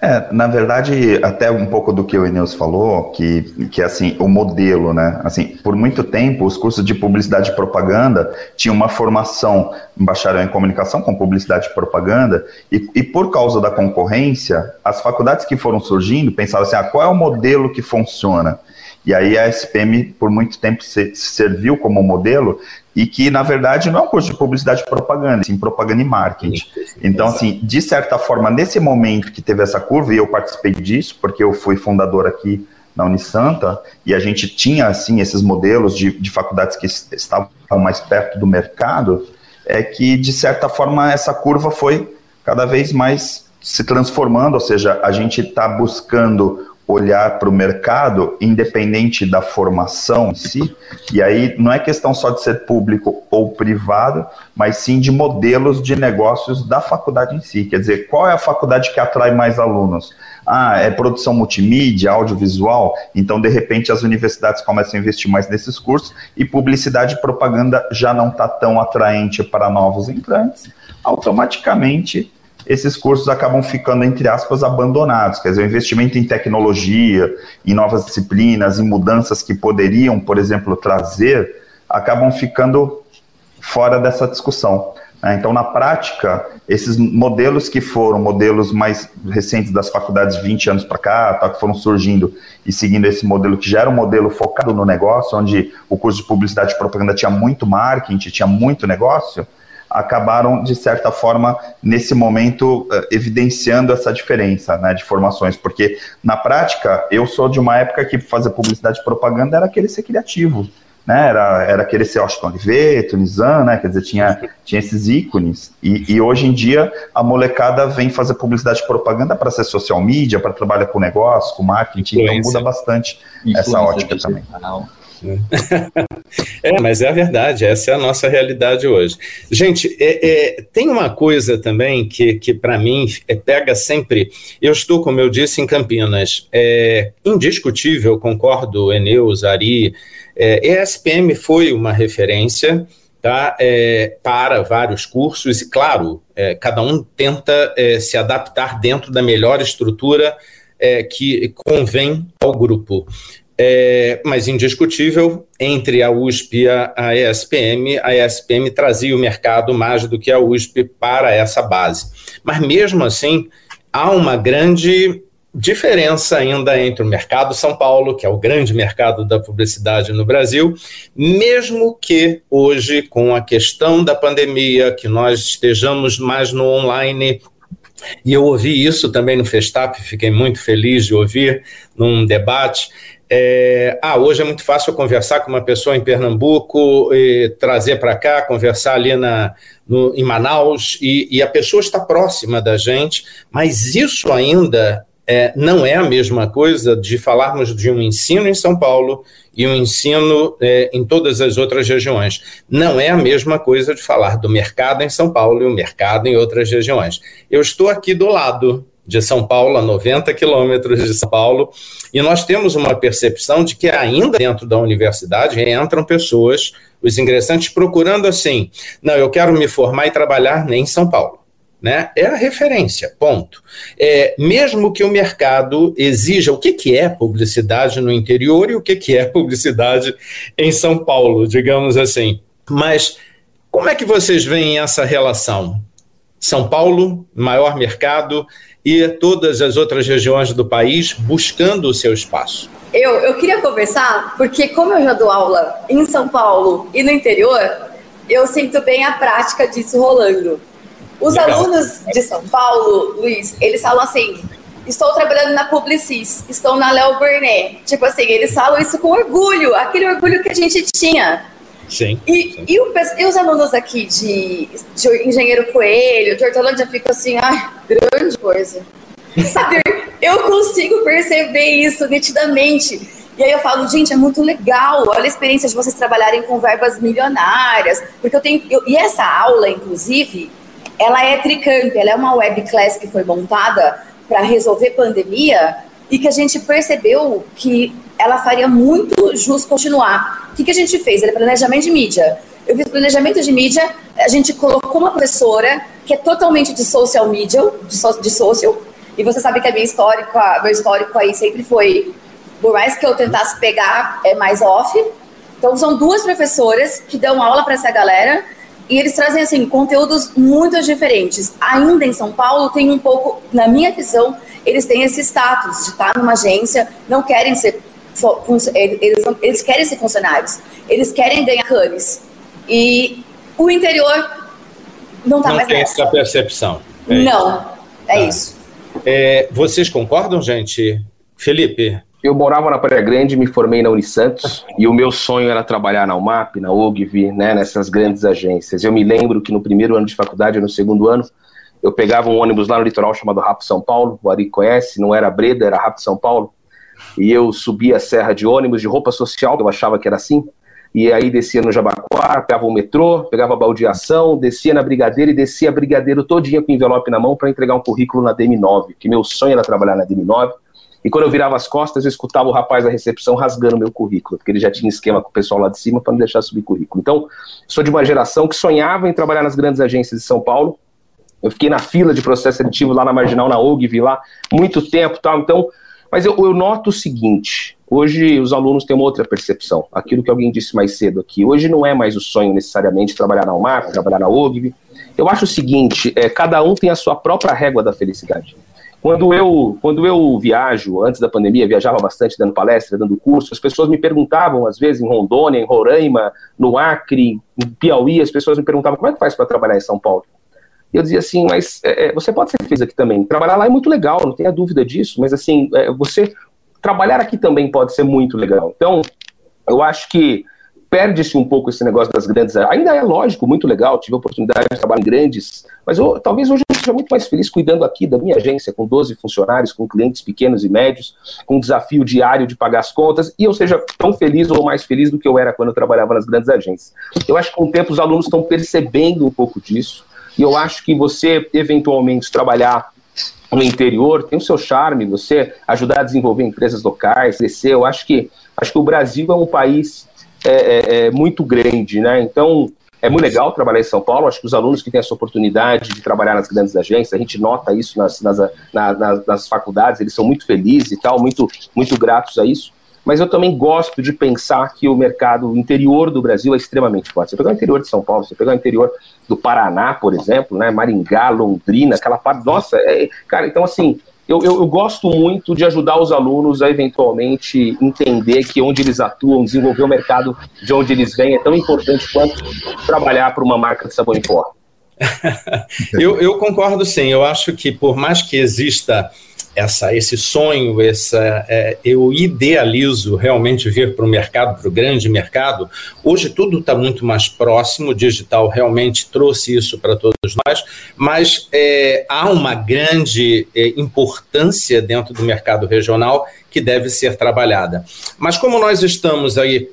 É, na verdade, até um pouco do que o Eneus falou, que, que assim, o modelo, né? Assim, por muito tempo, os cursos de publicidade e propaganda tinham uma formação em bacharel em comunicação com publicidade e propaganda, e, e por causa da concorrência, as faculdades que foram surgindo pensavam assim, ah, qual é o modelo que funciona? E aí a SPM, por muito tempo, se, serviu como modelo e que, na verdade, não é um curso de publicidade e propaganda, sim propaganda e marketing. Então, assim, de certa forma, nesse momento que teve essa curva, e eu participei disso, porque eu fui fundador aqui na Unisanta, e a gente tinha, assim, esses modelos de, de faculdades que estavam mais perto do mercado, é que, de certa forma, essa curva foi cada vez mais se transformando, ou seja, a gente está buscando olhar para o mercado, independente da formação em si, e aí não é questão só de ser público ou privado, mas sim de modelos de negócios da faculdade em si. Quer dizer, qual é a faculdade que atrai mais alunos? Ah, é produção multimídia, audiovisual, então de repente as universidades começam a investir mais nesses cursos e publicidade e propaganda já não está tão atraente para novos entrantes, automaticamente esses cursos acabam ficando, entre aspas, abandonados. Quer dizer, o investimento em tecnologia, em novas disciplinas, em mudanças que poderiam, por exemplo, trazer, acabam ficando fora dessa discussão. Né? Então, na prática, esses modelos que foram modelos mais recentes das faculdades 20 anos para cá, tá, que foram surgindo e seguindo esse modelo que já era um modelo focado no negócio, onde o curso de publicidade e propaganda tinha muito marketing, tinha muito negócio, acabaram, de certa forma, nesse momento, eh, evidenciando essa diferença né, de formações, porque, na prática, eu sou de uma época que fazer publicidade e propaganda era aquele ser criativo, né, era, era querer ser Austin Oliveto, Nizam, né, quer dizer, tinha, tinha esses ícones, e, e hoje em dia a molecada vem fazer publicidade e propaganda para ser social media, para trabalhar com negócio, com marketing, então muda bastante essa ótica também. [laughs] É, mas é a verdade, essa é a nossa realidade hoje. Gente, é, é, tem uma coisa também que, que para mim é, pega sempre. Eu estou, como eu disse, em Campinas. É indiscutível, concordo, Eneus, Ari. É, ESPM foi uma referência tá, é, para vários cursos, e claro, é, cada um tenta é, se adaptar dentro da melhor estrutura é, que convém ao grupo. É, mas indiscutível, entre a USP e a, a ESPM, a ESPM trazia o mercado mais do que a USP para essa base. Mas mesmo assim, há uma grande diferença ainda entre o mercado São Paulo, que é o grande mercado da publicidade no Brasil, mesmo que hoje, com a questão da pandemia, que nós estejamos mais no online, e eu ouvi isso também no Festap, fiquei muito feliz de ouvir num debate. É, ah, hoje é muito fácil conversar com uma pessoa em Pernambuco trazer para cá, conversar ali na, no, em Manaus, e, e, a pessoa está próxima da gente, mas isso ainda é, não é a mesma coisa de falarmos de um ensino em São Paulo e um ensino é, em todas as outras regiões. Não é a mesma coisa de falar do mercado em São Paulo e o mercado em outras regiões. Eu estou aqui do lado de São Paulo, a 90 quilômetros de São Paulo, e nós temos uma percepção de que ainda dentro da universidade entram pessoas, os ingressantes, procurando assim: não, eu quero me formar e trabalhar nem em São Paulo. Né? É a referência, ponto. É, mesmo que o mercado exija o que, que é publicidade no interior e o que, que é publicidade em São Paulo, digamos assim. Mas como é que vocês veem essa relação? São Paulo, maior mercado, e todas as outras regiões do país buscando o seu espaço. Eu, eu queria conversar, porque como eu já dou aula em São Paulo e no interior, eu sinto bem a prática disso rolando. Os Legal. alunos de São Paulo, Luiz, eles falam assim: estou trabalhando na Publicis, estou na Léo Burnet. Tipo assim, eles falam isso com orgulho, aquele orgulho que a gente tinha. Sim. E, sim. e, o, e, os alunos aqui de, de Engenheiro Coelho, de Hortolândia, ficam assim, ai, grande coisa. [laughs] Sabe, eu consigo perceber isso nitidamente. E aí eu falo, gente, é muito legal, olha a experiência de vocês trabalharem com verbas milionárias, porque eu tenho, eu, e essa aula, inclusive, ela é Tricamp, ela é uma web class que foi montada para resolver pandemia e que a gente percebeu que ela faria muito justo continuar. O que, que a gente fez? Era planejamento de mídia. Eu fiz planejamento de mídia, a gente colocou uma professora que é totalmente de social media, de, so, de social, e você sabe que a minha histórico, meu histórico aí sempre foi, por mais que eu tentasse pegar, é mais off. Então são duas professoras que dão aula para essa galera e eles trazem assim conteúdos muito diferentes. Ainda em São Paulo tem um pouco, na minha visão, eles têm esse status de estar numa agência, não querem ser eles, eles querem ser funcionários, eles querem ganhar canes. E o interior não está mais tem nessa. essa percepção. É não, isso. é tá. isso. É, vocês concordam, gente? Felipe? Eu morava na Praia Grande, me formei na Unisantos e o meu sonho era trabalhar na UMAP, na OGV, né, nessas grandes agências. Eu me lembro que no primeiro ano de faculdade, no segundo ano, eu pegava um ônibus lá no litoral chamado Rapo São Paulo, o Ari conhece, não era Breda, era Rapo São Paulo, e eu subia a serra de ônibus de roupa social, eu achava que era assim, e aí descia no Jabaquara, pegava o metrô, pegava a baldeação, descia na Brigadeiro e descia a Brigadeiro todinha com envelope na mão para entregar um currículo na DM9, que meu sonho era trabalhar na DM9, e quando eu virava as costas, eu escutava o rapaz da recepção rasgando meu currículo, porque ele já tinha esquema com o pessoal lá de cima para não deixar subir currículo. Então, sou de uma geração que sonhava em trabalhar nas grandes agências de São Paulo, eu fiquei na fila de processo seletivo lá na Marginal, na OG, lá muito tempo tal. Então, mas eu, eu, noto o seguinte: hoje os alunos têm uma outra percepção. Aquilo que alguém disse mais cedo aqui. Hoje não é mais o sonho necessariamente trabalhar na UMAP, trabalhar na OG. Eu acho o seguinte: é, cada um tem a sua própria régua da felicidade. Quando eu, quando eu viajo, antes da pandemia, viajava bastante dando palestra, dando curso, as pessoas me perguntavam, às vezes, em Rondônia, em Roraima, no Acre, em Piauí, as pessoas me perguntavam como é que faz para trabalhar em São Paulo. E eu dizia assim, mas é, é, você pode ser feliz aqui também. Trabalhar lá é muito legal, não tenha dúvida disso, mas assim, é, você trabalhar aqui também pode ser muito legal. Então, eu acho que perde-se um pouco esse negócio das grandes. Ainda é lógico, muito legal, tive a oportunidade de trabalhar em grandes, mas eu, talvez hoje seja muito mais feliz cuidando aqui da minha agência, com 12 funcionários, com clientes pequenos e médios, com um desafio diário de pagar as contas, e eu seja tão feliz ou mais feliz do que eu era quando eu trabalhava nas grandes agências. Eu acho que com o tempo os alunos estão percebendo um pouco disso, e eu acho que você, eventualmente, trabalhar no interior tem o seu charme, você ajudar a desenvolver empresas locais, crescer. Eu acho que, acho que o Brasil é um país é, é, é muito grande, né? Então, é muito legal trabalhar em São Paulo. Acho que os alunos que têm essa oportunidade de trabalhar nas grandes agências, a gente nota isso nas, nas, nas, nas faculdades, eles são muito felizes e tal, muito, muito gratos a isso mas eu também gosto de pensar que o mercado interior do Brasil é extremamente forte. Você pegar o interior de São Paulo, você pegar o interior do Paraná, por exemplo, né, Maringá, Londrina, aquela parte, nossa, é, cara, então assim, eu, eu, eu, gosto muito de ajudar os alunos a eventualmente entender que onde eles atuam, desenvolver o mercado de onde eles vêm é tão importante quanto trabalhar para uma marca de sabão em pó. Eu, eu concordo sim, eu acho que por mais que exista essa, esse sonho, essa, é, eu idealizo realmente vir para o mercado, para o grande mercado. Hoje tudo está muito mais próximo, o digital realmente trouxe isso para todos nós, mas é, há uma grande é, importância dentro do mercado regional que deve ser trabalhada. Mas como nós estamos aí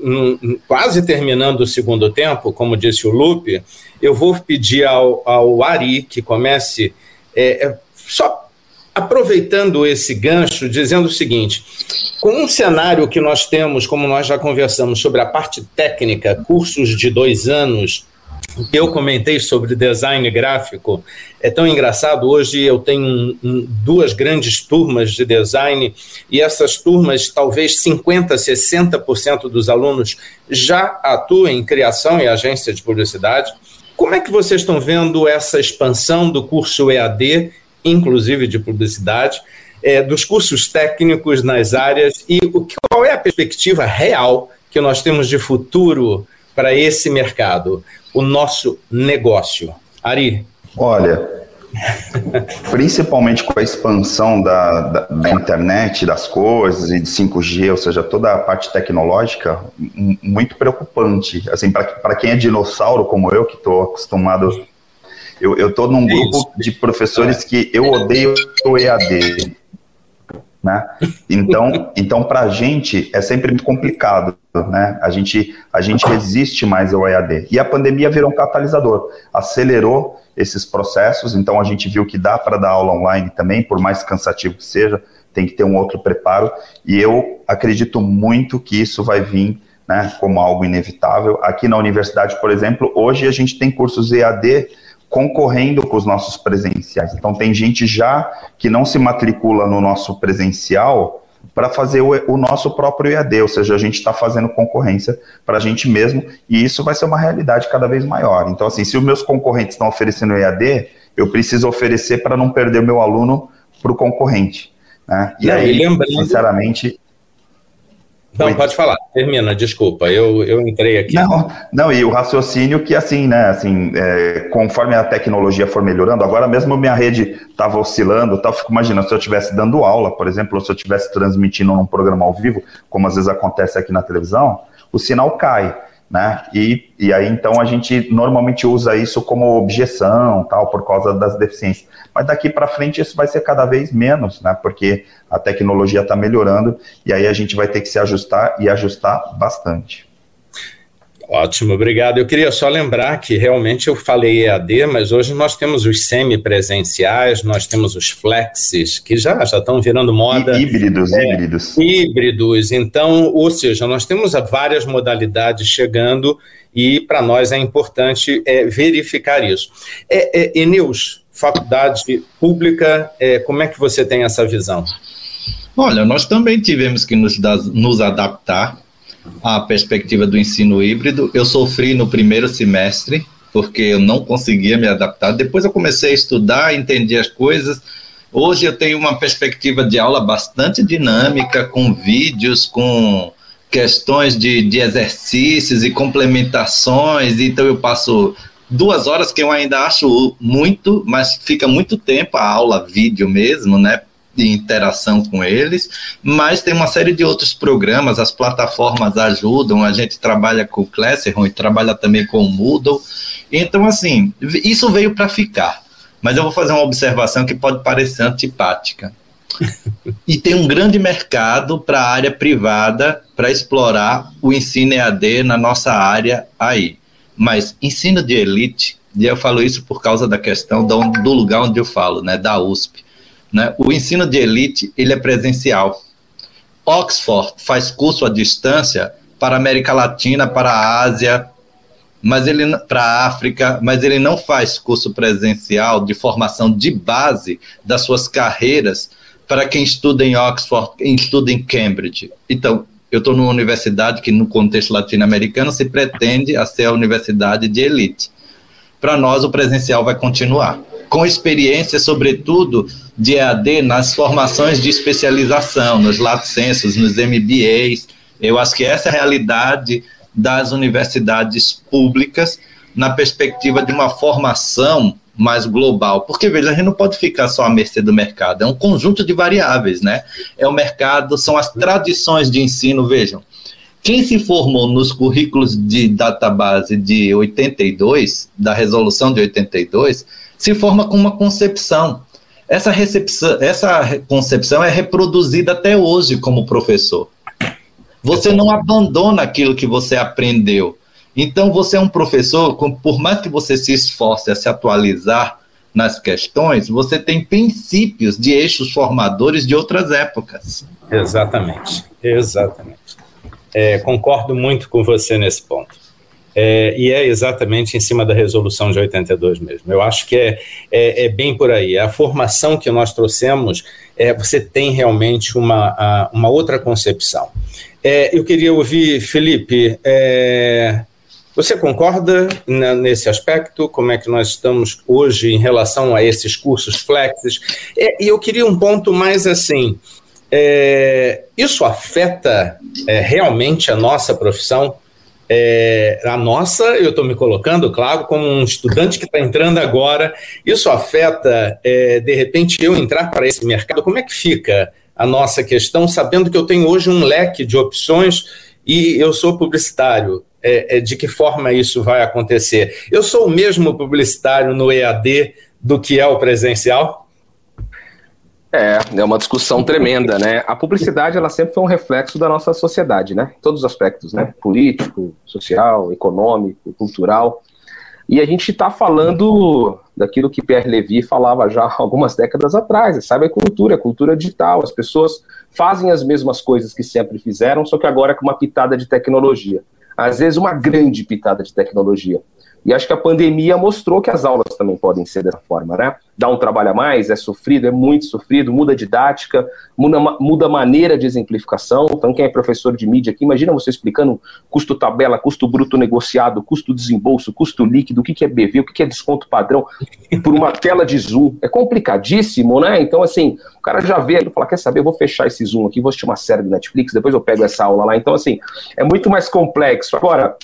quase terminando o segundo tempo, como disse o Lupe, eu vou pedir ao, ao Ari que comece é, é só aproveitando esse gancho, dizendo o seguinte: com um cenário que nós temos, como nós já conversamos, sobre a parte técnica, cursos de dois anos, que eu comentei sobre design gráfico, é tão engraçado. Hoje eu tenho um, duas grandes turmas de design e essas turmas, talvez 50%, 60% dos alunos já atuam em criação e agência de publicidade. Como é que vocês estão vendo essa expansão do curso EAD inclusive de publicidade, é, dos cursos técnicos nas áreas e o, qual é a perspectiva real que nós temos de futuro para esse mercado, o nosso negócio. Ari. Olha, principalmente com a expansão da, da, da, internet, das coisas e de 5G, ou seja, toda a parte tecnológica, muito preocupante. Assim, para quem é dinossauro como eu, que estou acostumado eu, tô num é grupo de professores que eu odeio o EAD. Né? Então, [laughs] então para a gente é sempre muito complicado, né? A gente, a gente resiste mais ao EAD. E a pandemia virou um catalisador, acelerou esses processos. Então a gente viu que dá para dar aula online também, por mais cansativo que seja, tem que ter um outro preparo. E eu acredito muito que isso vai vir, né, como algo inevitável. Aqui na universidade, por exemplo, hoje a gente tem cursos EAD concorrendo com os nossos presenciais. Então, tem gente já que não se matricula no nosso presencial para fazer o, o, nosso próprio EAD, ou seja, a gente está fazendo concorrência para a gente mesmo, e isso vai ser uma realidade cada vez maior. Então, assim, se os meus concorrentes estão oferecendo EAD, eu preciso oferecer para não perder o meu aluno para o concorrente. Né? E, e aí, lembrando... sinceramente, não, Oi. pode falar, termina, desculpa, eu, eu entrei aqui. Não, não, e o raciocínio que assim, né, assim, é, conforme a tecnologia for melhorando, agora mesmo minha rede estava oscilando, tá, fico imaginando se eu estivesse dando aula, por exemplo, ou se eu estivesse transmitindo num programa ao vivo, como às vezes acontece aqui na televisão, o sinal cai né? E, e aí então a gente normalmente usa isso como objeção, tal, por causa das deficiências. Mas daqui para frente isso vai ser cada vez menos, né? Porque a tecnologia está melhorando e aí a gente vai ter que se ajustar e ajustar bastante. Ótimo, obrigado. Eu queria só lembrar que realmente eu falei EAD, mas hoje nós temos os semipresenciais, nós temos os flexes, que já, já estão virando moda. Híbridos, é, híbridos. Híbridos. Então, ou seja, nós temos várias modalidades chegando e para nós é importante é, verificar isso. É, é, Eneus, faculdade pública, é, como é que você tem essa visão? Olha, nós também tivemos que nos, nos adaptar a perspectiva do ensino híbrido. Eu sofri no primeiro semestre, porque eu não conseguia me adaptar. Depois eu comecei a estudar, entendi as coisas. Hoje eu tenho uma perspectiva de aula bastante dinâmica, com vídeos, com questões de, de exercícios e complementações. Então eu passo duas horas que eu ainda acho muito, mas fica muito tempo a aula vídeo mesmo, né? De interação com eles, mas tem uma série de outros programas, as plataformas ajudam, a gente trabalha com o Classroom e trabalha também com o Moodle. Então, assim, isso veio para ficar. Mas eu vou fazer uma observação que pode parecer antipática. [laughs] e tem um grande mercado para a área privada para explorar o ensino EAD na nossa área aí. Mas ensino de elite, e eu falo isso por causa da questão do, do lugar onde eu falo, né, da USP. Né? O ensino de elite ele é presencial. Oxford faz curso à distância para a América Latina, para a Ásia, mas ele para a África, mas ele não faz curso presencial de formação de base das suas carreiras para quem estuda em Oxford, quem estuda em Cambridge. Então, eu estou numa universidade que, no contexto latino-americano, se pretende a ser a universidade de elite. Para nós, o presencial vai continuar, com experiência, sobretudo, de EAD nas formações de especialização, nos lato sensus, nos MBAs. Eu acho que essa é a realidade das universidades públicas na perspectiva de uma formação mais global. Porque, veja, a gente não pode ficar só à mercê do mercado, é um conjunto de variáveis, né? É o mercado, são as tradições de ensino, vejam. Quem se formou nos currículos de database de 82, da resolução de 82, se forma com uma concepção. Essa, recepção, essa concepção é reproduzida até hoje como professor. Você não abandona aquilo que você aprendeu. Então, você é um professor, por mais que você se esforce a se atualizar nas questões, você tem princípios de eixos formadores de outras épocas. Exatamente, exatamente. É, concordo muito com você nesse ponto. É, e é exatamente em cima da resolução de 82 mesmo. Eu acho que é, é, é bem por aí. A formação que nós trouxemos, é, você tem realmente uma, uma outra concepção. É, eu queria ouvir, Felipe, é, você concorda nesse aspecto? Como é que nós estamos hoje em relação a esses cursos flexes? E eu queria um ponto mais assim: é, isso afeta é, realmente a nossa profissão? É, a nossa, eu estou me colocando, claro, como um estudante que está entrando agora, isso afeta, é, de repente, eu entrar para esse mercado? Como é que fica a nossa questão, sabendo que eu tenho hoje um leque de opções e eu sou publicitário? é, é, de que forma isso vai acontecer. Eu sou o mesmo publicitário no EAD do que é o presencial? É, é uma discussão tremenda, né? A publicidade, ela sempre foi um reflexo da nossa sociedade, né? Todos os aspectos, né? Político, social, econômico, cultural. E a gente está falando daquilo que Pierre Levy falava já [laughs] algumas décadas atrás, sabe? A cultura, a cultura digital. As pessoas fazem as mesmas coisas que sempre fizeram, só que agora com uma pitada de tecnologia às vezes uma grande pitada de tecnologia. E acho que a pandemia mostrou que as aulas também podem ser dessa forma, né? Dá um trabalho a mais, é sofrido, é muito sofrido, muda a didática, muda, muda a maneira de exemplificação. Então, quem é professor de mídia aqui, imagina você explicando custo tabela, custo bruto negociado, custo desembolso, custo líquido, o que é BV, o que é desconto padrão, por uma tela de Zoom. É complicadíssimo, né? Então, assim, o cara já vê e fala: quer saber, eu vou fechar esse Zoom aqui, vou assistir uma série do Netflix, depois eu pego essa aula lá. Então, assim, é muito mais complexo. Agora,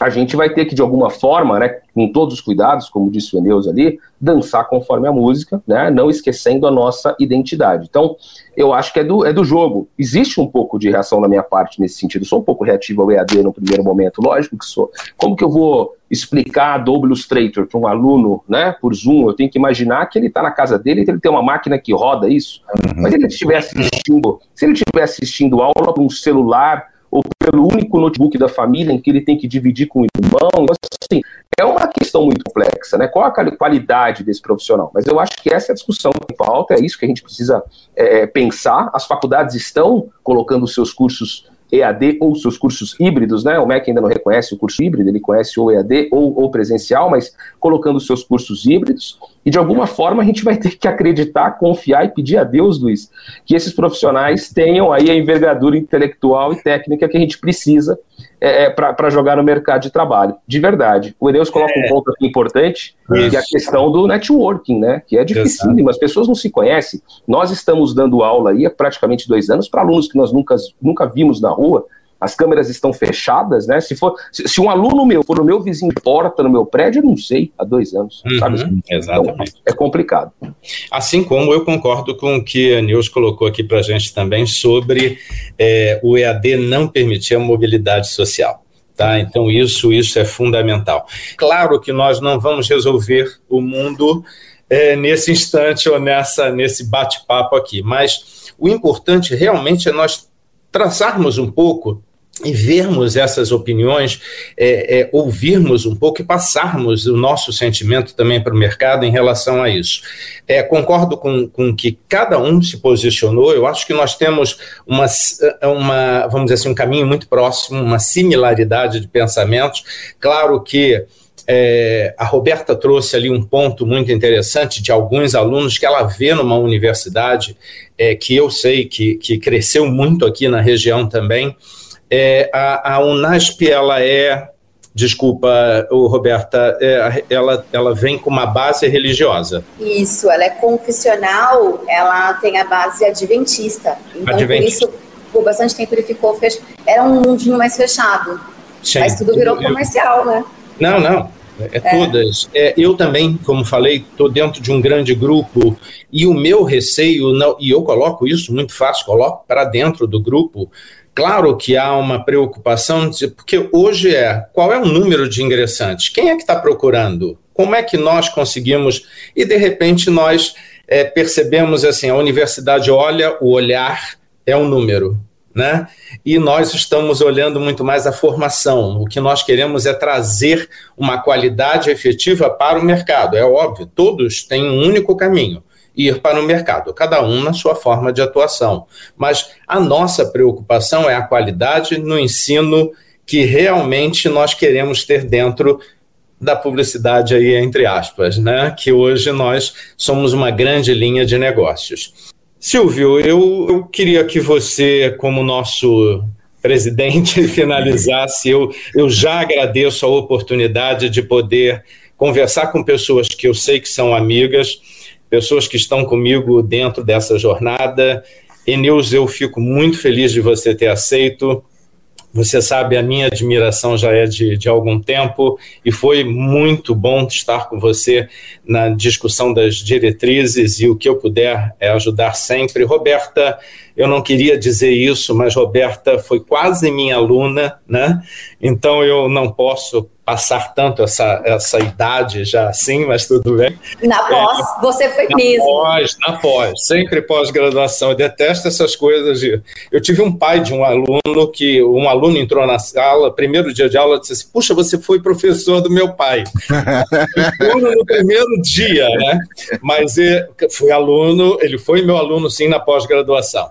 a gente vai ter que, de alguma forma, né, com todos os cuidados, como disse o Eneus ali, dançar conforme a música, né, não esquecendo a nossa identidade. Então, eu acho que é do, é do jogo. Existe um pouco de reação da minha parte nesse sentido. Sou um pouco reativo ao EAD no primeiro momento, lógico que sou. Como que eu vou explicar Adobe Illustrator para um aluno, né, por Zoom? Eu tenho que imaginar que ele está na casa dele, ele tem uma máquina que roda isso. Uhum. Mas ele estiver assistindo, se ele estiver assistindo aula para um celular ou pelo único notebook da família em que ele tem que dividir com o irmão. Então, assim, é uma questão muito complexa, né? Qual a qualidade desse profissional? Mas eu acho que essa é a discussão que falta, é isso que a gente precisa é, pensar. As faculdades estão colocando seus cursos EAD ou seus cursos híbridos, né? O MEC ainda não reconhece o curso híbrido, ele conhece ou EAD ou, ou presencial, mas colocando seus cursos híbridos. E de alguma forma a gente vai ter que acreditar, confiar e pedir a Deus, Luiz, que esses profissionais tenham aí a envergadura intelectual e técnica que a gente precisa é, é para jogar no mercado de trabalho. De verdade. O Eneus coloca é. um ponto aqui importante, Isso. que é a questão do networking, né? Que é dificílimo, as pessoas não se conhecem. Nós estamos dando aula aí há praticamente dois anos para alunos que nós nunca, nunca vimos na rua, as câmeras estão fechadas, né? Se for, se, se, um aluno meu for o meu vizinho de porta no meu prédio, eu não sei, há dois anos, uhum, sabe? Então, exatamente. Então, é complicado. Assim como eu concordo com o que a Neus colocou aqui para a gente também sobre é, o EAD não permitir a mobilidade social. Tá? Então, isso, isso é fundamental. Claro que nós não vamos resolver o mundo é, nesse instante ou nessa, nesse bate-papo aqui. Mas o importante realmente é nós traçarmos um pouco e vermos essas opiniões, é, é, ouvirmos um pouco e passarmos o nosso sentimento também para o mercado em relação a isso. É, concordo com, com que cada um se posicionou, eu acho que nós temos uma, uma, vamos dizer assim, um caminho muito próximo, uma similaridade de pensamentos. Claro que é, a Roberta trouxe ali um ponto muito interessante de alguns alunos que ela vê numa universidade é, que eu sei que, que cresceu muito aqui na região também, é, a, a Unasp, ela é, desculpa, o Roberta, é, ela, ela vem com uma base religiosa. Isso, ela é confessional, ela tem a base adventista. Então, adventista. por isso, por bastante tempo ele ficou fechado. Era um mundinho mais fechado. Sim. Mas tudo virou comercial, né? Não, não. É, é todas. É, eu também, como falei, estou dentro de um grande grupo e o meu receio, não, e eu coloco isso muito fácil, coloco para dentro do grupo, Claro que há uma preocupação, porque hoje é qual é o número de ingressantes? Quem é que está procurando? Como é que nós conseguimos? E de repente nós é, percebemos assim: a universidade olha, o olhar é um número. Né? E nós estamos olhando muito mais a formação. O que nós queremos é trazer uma qualidade efetiva para o mercado. É óbvio, todos têm um único caminho ir para o mercado, cada um na sua forma de atuação. Mas a nossa preocupação é a qualidade no ensino que realmente nós queremos ter dentro da publicidade aí entre aspas, né? Que hoje nós somos uma grande linha de negócios. Silvio, eu, eu queria que você, como nosso presidente, [laughs] finalizasse. Eu, eu já agradeço a oportunidade de poder conversar com pessoas que eu sei que são amigas pessoas que estão comigo dentro dessa jornada. Enils, eu fico muito feliz de você ter aceito. Você sabe, a minha admiração já é de, de algum tempo e foi muito bom estar com você na discussão das diretrizes e o que eu puder é ajudar sempre. Roberta, eu não queria dizer isso, mas Roberta foi quase minha aluna, né? Então eu não posso passar tanto essa, essa idade já assim, mas tudo bem. Na pós, é, você foi na mesmo. Pós, na pós, sempre pós-graduação. Eu detesto essas coisas. De... Eu tive um pai de um aluno que um aluno entrou na sala, primeiro dia de aula, disse assim: Puxa, você foi professor do meu pai. [laughs] no primeiro dia, né? Mas ele fui aluno, ele foi meu aluno sim na pós-graduação.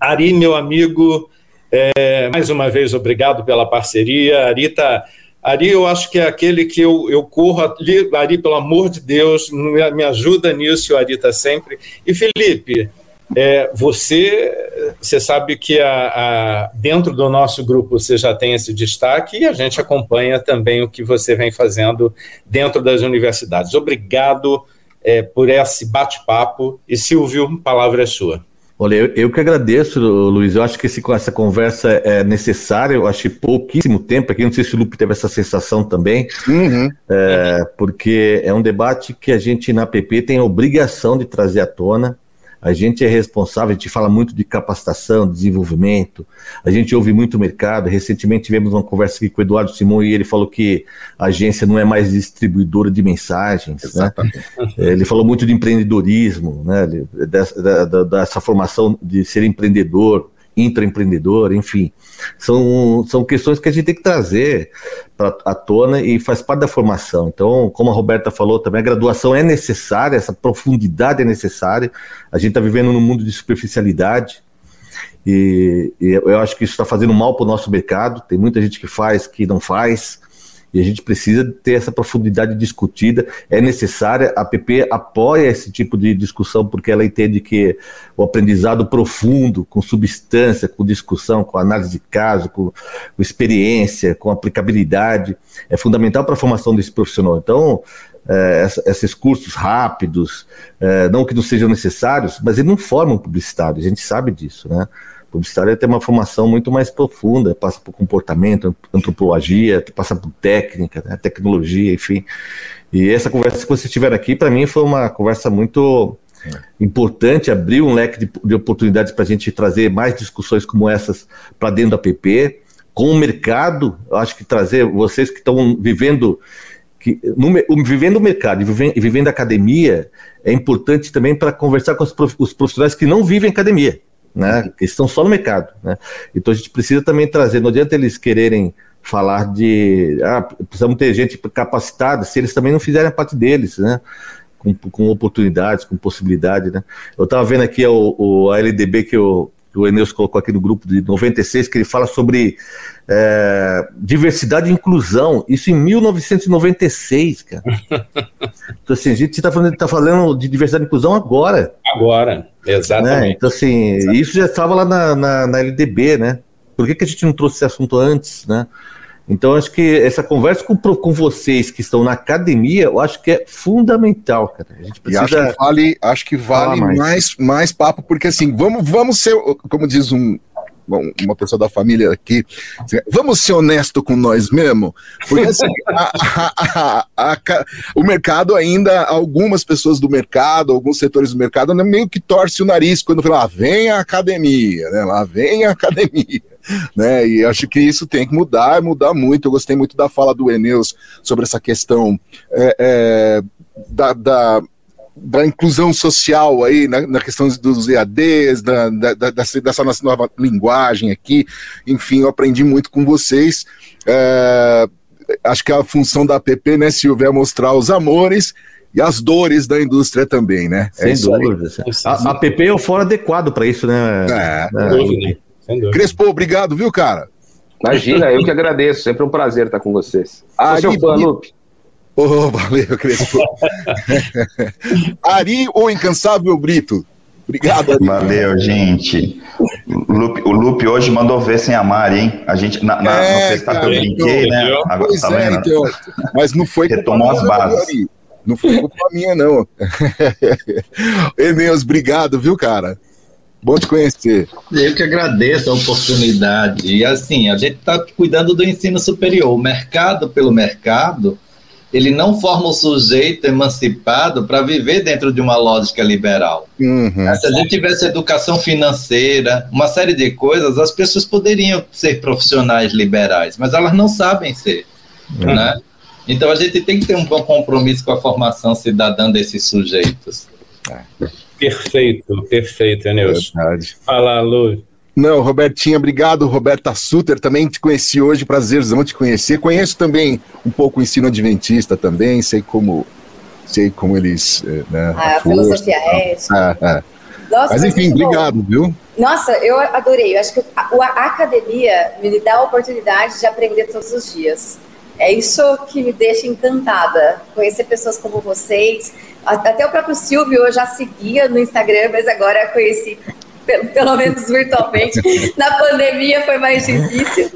Ari, meu amigo, é, mais uma vez, obrigado pela parceria. Ari está Ari, eu acho que é aquele que eu, eu corro ali, Ari, pelo amor de Deus, me, me ajuda nisso, Ari está sempre. E Felipe, é, você, você sabe que a, a, dentro do nosso grupo você já tem esse destaque e a gente acompanha também o que você vem fazendo dentro das universidades. Obrigado é, por esse bate-papo. E Silvio, palavra é sua. Olha, eu, eu, que agradeço, Luiz. Eu acho que esse, essa conversa é necessária. Eu achei pouquíssimo tempo aqui. Não sei se o Lupe teve essa sensação também, uhum. é, porque é um debate que a gente na PP tem a obrigação de trazer à tona. A gente é responsável, a gente fala muito de capacitação, desenvolvimento, a gente ouve muito o mercado. Recentemente tivemos uma conversa aqui com o Eduardo Simão e ele falou que a agência não é mais distribuidora de mensagens. Né? Ele falou muito de empreendedorismo, né? dessa, dessa formação de ser empreendedor intraempreendedor, enfim. São, são questões que a gente tem que trazer para a tona e faz parte da formação. Então, como a Roberta falou também, a graduação é necessária, essa profundidade é necessária. A gente está vivendo num mundo de superficialidade. E, e eu acho que isso está fazendo mal para o nosso mercado. Tem muita gente que faz, que não faz e a gente precisa ter essa profundidade discutida, é necessária, a PP apoia esse tipo de discussão porque ela entende que o aprendizado profundo, com substância, com discussão, com análise de caso, com, com experiência, com aplicabilidade, é fundamental para a formação desse profissional. Então, é, esses cursos rápidos, é, não que não sejam necessários, mas eles não formam publicitário, a gente sabe disso, né? Publicitária tem uma formação muito mais profunda, passa por comportamento, antropologia, passa por técnica, né, tecnologia, enfim. E essa conversa que vocês tiveram aqui, para mim, foi uma conversa muito importante, abriu um leque de, de oportunidades para a gente trazer mais discussões como essas para dentro da PP, com o mercado, acho que trazer vocês que estão vivendo que no, vivendo o mercado e vivendo, vivendo a academia é importante também para conversar com os profissionais que não vivem academia, né? Estão só no mercado, né? Então a gente precisa também trazer, não adianta eles quererem falar de ah, precisamos ter gente capacitada se eles também não fizerem a parte deles, né? Com, com oportunidades, com possibilidade, né? Eu estava vendo aqui o, o, a LDB que o, que o Eneus colocou aqui no grupo de 96, que ele fala sobre é, diversidade e inclusão, isso em 1996, cara. [laughs] então, assim, a gente está falando, tá falando de diversidade e inclusão agora. Agora, exatamente. Né? Então, assim, exatamente. isso já estava lá na, na, na, LDB, né? Por que, que a gente não trouxe esse assunto antes, né? Então, acho que essa conversa com, com vocês que estão na academia, eu acho que é fundamental, cara. A gente precisa. E acho que vale, acho que vale mais. mais. mais papo, porque assim, vamos, vamos ser, como diz um, uma pessoa da família aqui, vamos ser honesto com nós mesmo, porque assim, [laughs] a, a, a, o mercado ainda, algumas pessoas do mercado, alguns setores do mercado, né, meio que torce o nariz quando fala, lá vem a academia, né, lá vem a academia. Né, e acho que isso tem que mudar, mudar muito. Eu gostei muito da fala do Eneus sobre essa questão é, é, da, da da inclusão social aí, na, na questão dos EADs, da, da, da, dessa nossa nova linguagem aqui. Enfim, eu aprendi muito com vocês. É, acho que a função da app, né, Silvia, é mostrar os amores e as dores da indústria também, né? É Sem é dúvida. A, a app é o foro adequado para isso, né? É, é. Crespo, obrigado, viu, cara? Imagina, eu que agradeço. Sempre um prazer estar com vocês. Ah, seu fã, Lupe. Oh, valeu, Crespo. [laughs] Ari ou Incansável Brito? Obrigado, Ari. Valeu, gente. O Lupe, o Lupe hoje mandou ver sem amar, hein? A gente, na, na, é, no festa eu brinquei, então, né? Agora, pois tá é, então, mas não foi Retomou as bases. Ari. Não foi culpa minha, não. [laughs] Eneus, obrigado, viu, cara? Bom te conhecer. Eu que agradeço a oportunidade. E assim, a gente está cuidando do ensino superior. O mercado pelo mercado, ele não forma o sujeito emancipado para viver dentro de uma lógica liberal. Uhum. Se a gente tivesse educação financeira, uma série de coisas, as pessoas poderiam ser profissionais liberais, mas elas não sabem ser. Uhum. Né? Então a gente tem que ter um bom compromisso com a formação cidadã desses sujeitos. Perfeito, perfeito, Enilson. Fala, Lu. Não, Robertinha, obrigado. Roberta Suter, também te conheci hoje, prazerzão te conhecer. Conheço também um pouco o ensino adventista também, sei como sei como eles. Eh, né, ah, a, filosofia ética. Ah, ah. Nossa, Mas enfim, obrigado, viu? Nossa, eu adorei. Eu acho que a, a, academia me dá a oportunidade de aprender todos os dias. É isso que me deixa encantada. Conhecer pessoas como vocês. Até o próprio Silvio eu já seguia no Instagram, mas agora conheci pelo, pelo menos virtualmente. [laughs] Na pandemia foi mais difícil.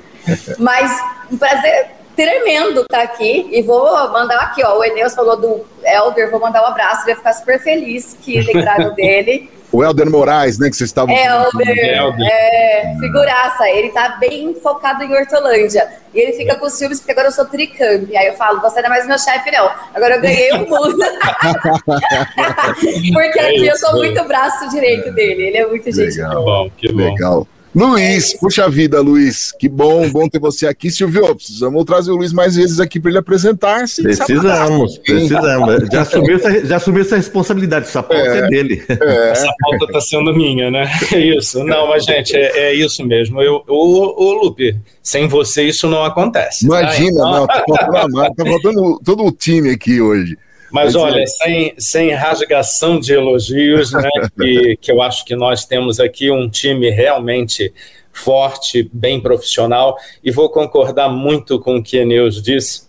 Mas um prazer tremendo estar aqui. E vou mandar aqui, ó. O Eneus falou do Elder, vou mandar um abraço, ele vai ficar super feliz que lembraram [laughs] dele. O Helder Moraes, né, que vocês estavam... Helder, é, figuraça, ele tá bem focado em Hortolândia. E ele fica com ciúmes porque agora eu sou tricamp. Aí eu falo, você não é mais meu chefe, não. Agora eu ganhei o mundo. [laughs] porque aqui eu sou muito braço direito dele. Ele é muito gente Legal. Que bom, que bom. Legal. Luiz, puxa vida, Luiz. Que bom, bom ter você aqui. Silvio, precisamos trazer o Luiz mais vezes aqui para ele apresentar-se. Precisamos, precisamos. Já assumiu, essa, já assumiu essa responsabilidade, essa pauta é, é dele. É. Essa pauta está sendo minha, né? [laughs] É isso. Não, mas, gente, é, é isso mesmo. Eu, o, o Lupe, sem você isso não acontece. Imagina, tá? então... não, tá faltando, tá faltando todo o time aqui hoje. Mas, olha, sem, sem rasgação de elogios, né, que, que eu acho que nós temos aqui um time realmente forte, bem profissional, e vou concordar muito com o que Eneus disse.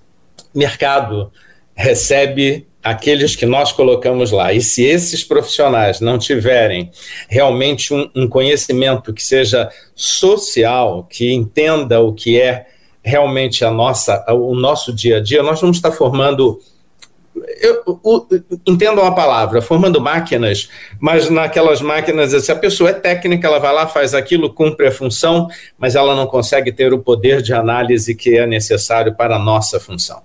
Mercado recebe aqueles que nós colocamos lá. E se esses profissionais não tiverem realmente um, um, conhecimento que seja social, que entenda o que é realmente a nossa, o nosso dia a dia, nós vamos estar formando eu, o, entendam a palavra, formando máquinas, mas naquelas máquinas, se a pessoa é técnica, ela vai lá, faz aquilo, cumpre a função, mas ela não consegue ter o poder de análise que é necessário para a nossa função.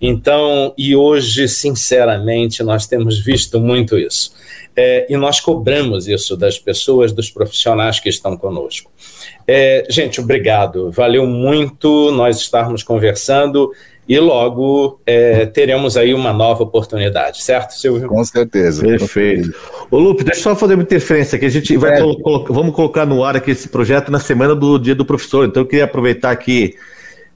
Então, e hoje, sinceramente, nós temos visto muito isso. É, e nós cobramos isso das pessoas, dos profissionais que estão conosco. É, gente, obrigado. Valeu muito nós estarmos conversando e logo é, teremos aí uma nova oportunidade, certo, Silvio? Com certeza. Perfeito. Ô, Lupe, deixa eu só fazer uma interferência aqui. A gente vai é. colo vamos colocar no ar aqui esse projeto na semana do Dia do Professor. Então, eu queria aproveitar aqui,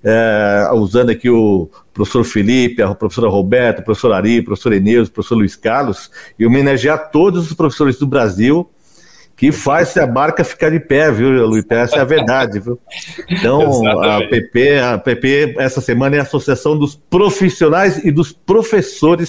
é, usando aqui o professor Felipe, a professora Roberta, o professor Ari, o professor Eneus, o professor Luiz Carlos, e homenagear todos os professores do Brasil que faz a barca ficar de pé, viu, Luiz? Essa é a verdade, viu? Então, [laughs] a PP, a PP, essa semana é a Associação dos Profissionais e dos Professores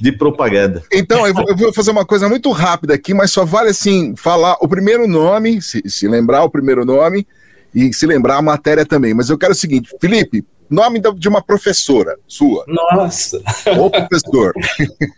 de Propaganda. Então, eu vou, eu vou fazer uma coisa muito rápida aqui, mas só vale, assim, falar o primeiro nome, se, se lembrar o primeiro nome, e se lembrar a matéria também. Mas eu quero o seguinte, Felipe, nome de uma professora sua. Nossa! Ou professor.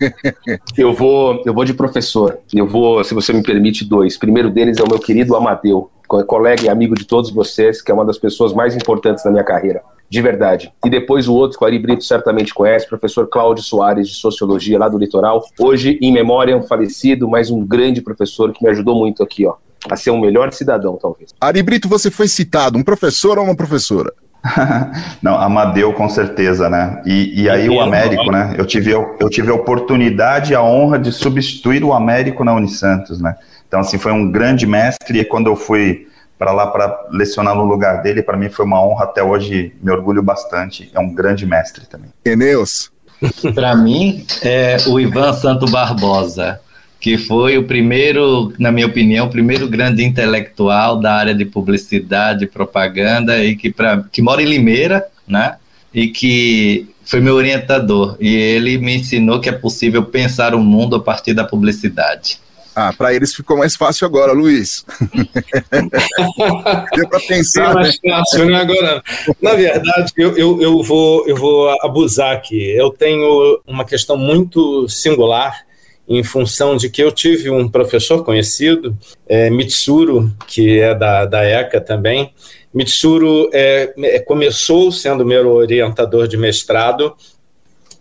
[laughs] eu vou, eu vou de professor. Eu vou, se você me permite, dois. O primeiro deles é o meu querido Amadeu, colega e amigo de todos vocês, que é uma das pessoas mais importantes da minha carreira. De verdade. E depois o outro, que o Ari Brito certamente conhece, professor Cláudio Soares, de Sociologia, lá do Litoral. Hoje, em memória, um falecido, mas um grande professor que me ajudou muito aqui, ó a ser um melhor cidadão, talvez. Ari Brito, você foi citado, um professor ou uma professora? [laughs] Não, Amadeu com certeza, né? E, e aí o Américo, né? Eu tive, eu tive a oportunidade e a honra de substituir o Américo na Unisantos, né? Então, assim, foi um grande mestre e quando eu fui para lá para lecionar no lugar dele, para mim foi uma honra até hoje, me orgulho bastante. É um grande mestre também. Eneus? [laughs] para mim, é o Ivan Santo Barbosa que foi o primeiro, na minha opinião, o primeiro grande intelectual da área de publicidade e propaganda e que, pra, que mora em Limeira, né? E que foi meu orientador. E ele me ensinou que é possível pensar o mundo a partir da publicidade. Ah, para eles ficou mais fácil agora, Luiz. [laughs] Deu para pensar. É mais né? fácil, né? Agora, na verdade, eu, eu, eu, vou, eu vou abusar aqui. Eu tenho uma questão muito singular em função de que eu tive um professor conhecido, é, Mitsuru, que é da, da ECA também. Mitsuru é, é, começou sendo meu orientador de mestrado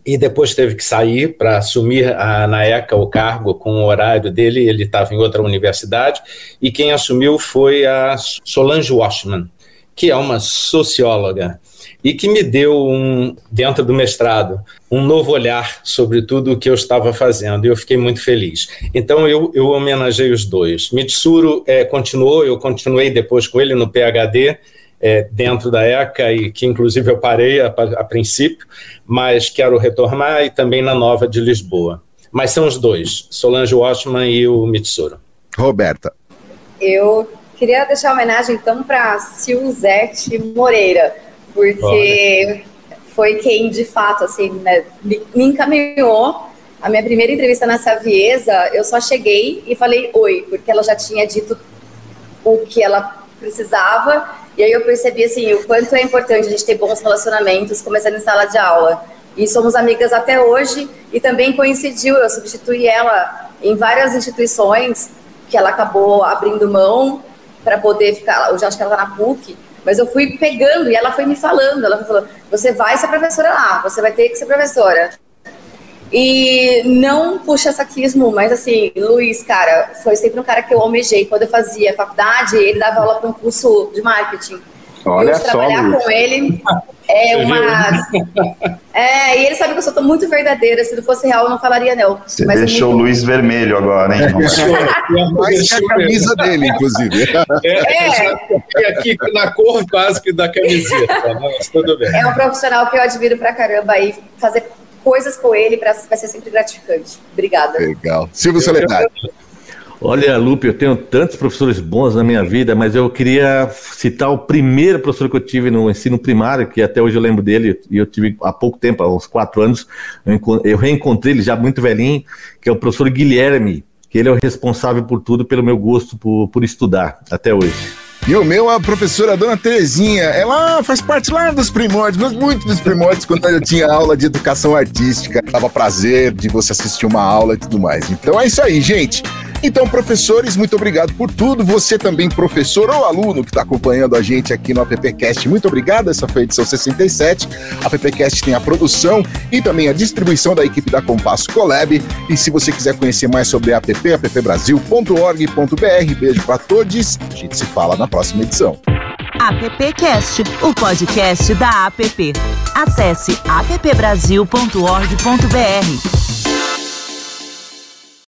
e depois teve que sair para assumir a, na ECA o cargo com o horário dele, ele estava em outra universidade, e quem assumiu foi a Solange Washman, que é uma socióloga e que me deu, um, dentro do mestrado, um novo olhar sobre tudo o que eu estava fazendo, e eu fiquei muito feliz. Então, eu, eu homenageei os dois. Mitsuru é, continuou, eu continuei depois com ele no PHD, é, dentro da ECA, e que inclusive eu parei a, a princípio, mas quero retornar, e também na Nova de Lisboa. Mas são os dois, Solange Washman e o Mitsuru. Roberta. Eu queria deixar homenagem, então, para Silzete Moreira, porque foi quem, de fato, assim, né, me, me encaminhou. A minha primeira entrevista na Saviesa, eu só cheguei e falei oi, porque ela já tinha dito o que ela precisava, e aí eu percebi, assim, o quanto é importante a gente ter bons relacionamentos, começando em sala de aula. E somos amigas até hoje, e também coincidiu, eu substituí ela em várias instituições, que ela acabou abrindo mão para poder ficar, hoje acho que ela está na PUC, mas eu fui pegando e ela foi me falando. Ela falou: você vai ser professora lá, você vai ter que ser professora. E não puxa saquismo, mas assim, Luiz, cara, foi sempre um cara que eu almejei. Quando eu fazia faculdade, ele dava aula para um curso de marketing. Olha eu só, trabalhar Luiz. com ele é uma. É, e ele sabe que eu sou muito verdadeira. Se não fosse real, eu não falaria, não. Você Mas deixou o Luiz vermelho agora, hein? Mais que a camisa dele, inclusive. É, é. aqui na cor básica da camiseta, mas tudo bem. É um profissional que eu admiro pra caramba e fazer coisas com ele pra, vai ser sempre gratificante. Obrigada. Legal. Silvio Soledade. Olha, Lupe, eu tenho tantos professores bons na minha vida, mas eu queria citar o primeiro professor que eu tive no ensino primário, que até hoje eu lembro dele, e eu tive há pouco tempo, há uns quatro anos, eu reencontrei ele já muito velhinho, que é o professor Guilherme, que ele é o responsável por tudo, pelo meu gosto por, por estudar, até hoje. E o meu, a professora Dona Terezinha, ela faz parte lá dos primórdios, mas muito dos primórdios, quando eu tinha aula de educação artística. Dava prazer de você assistir uma aula e tudo mais. Então é isso aí, gente. Então, professores, muito obrigado por tudo. Você também, professor ou aluno que está acompanhando a gente aqui no AppCast, muito obrigado. Essa foi a edição 67. A AppCast tem a produção e também a distribuição da equipe da Compasso Colab. E se você quiser conhecer mais sobre a app, appbrasil.org.br. Beijo para todos. A gente se fala na próxima edição. AppCast, o podcast da app. Acesse appbrasil.org.br.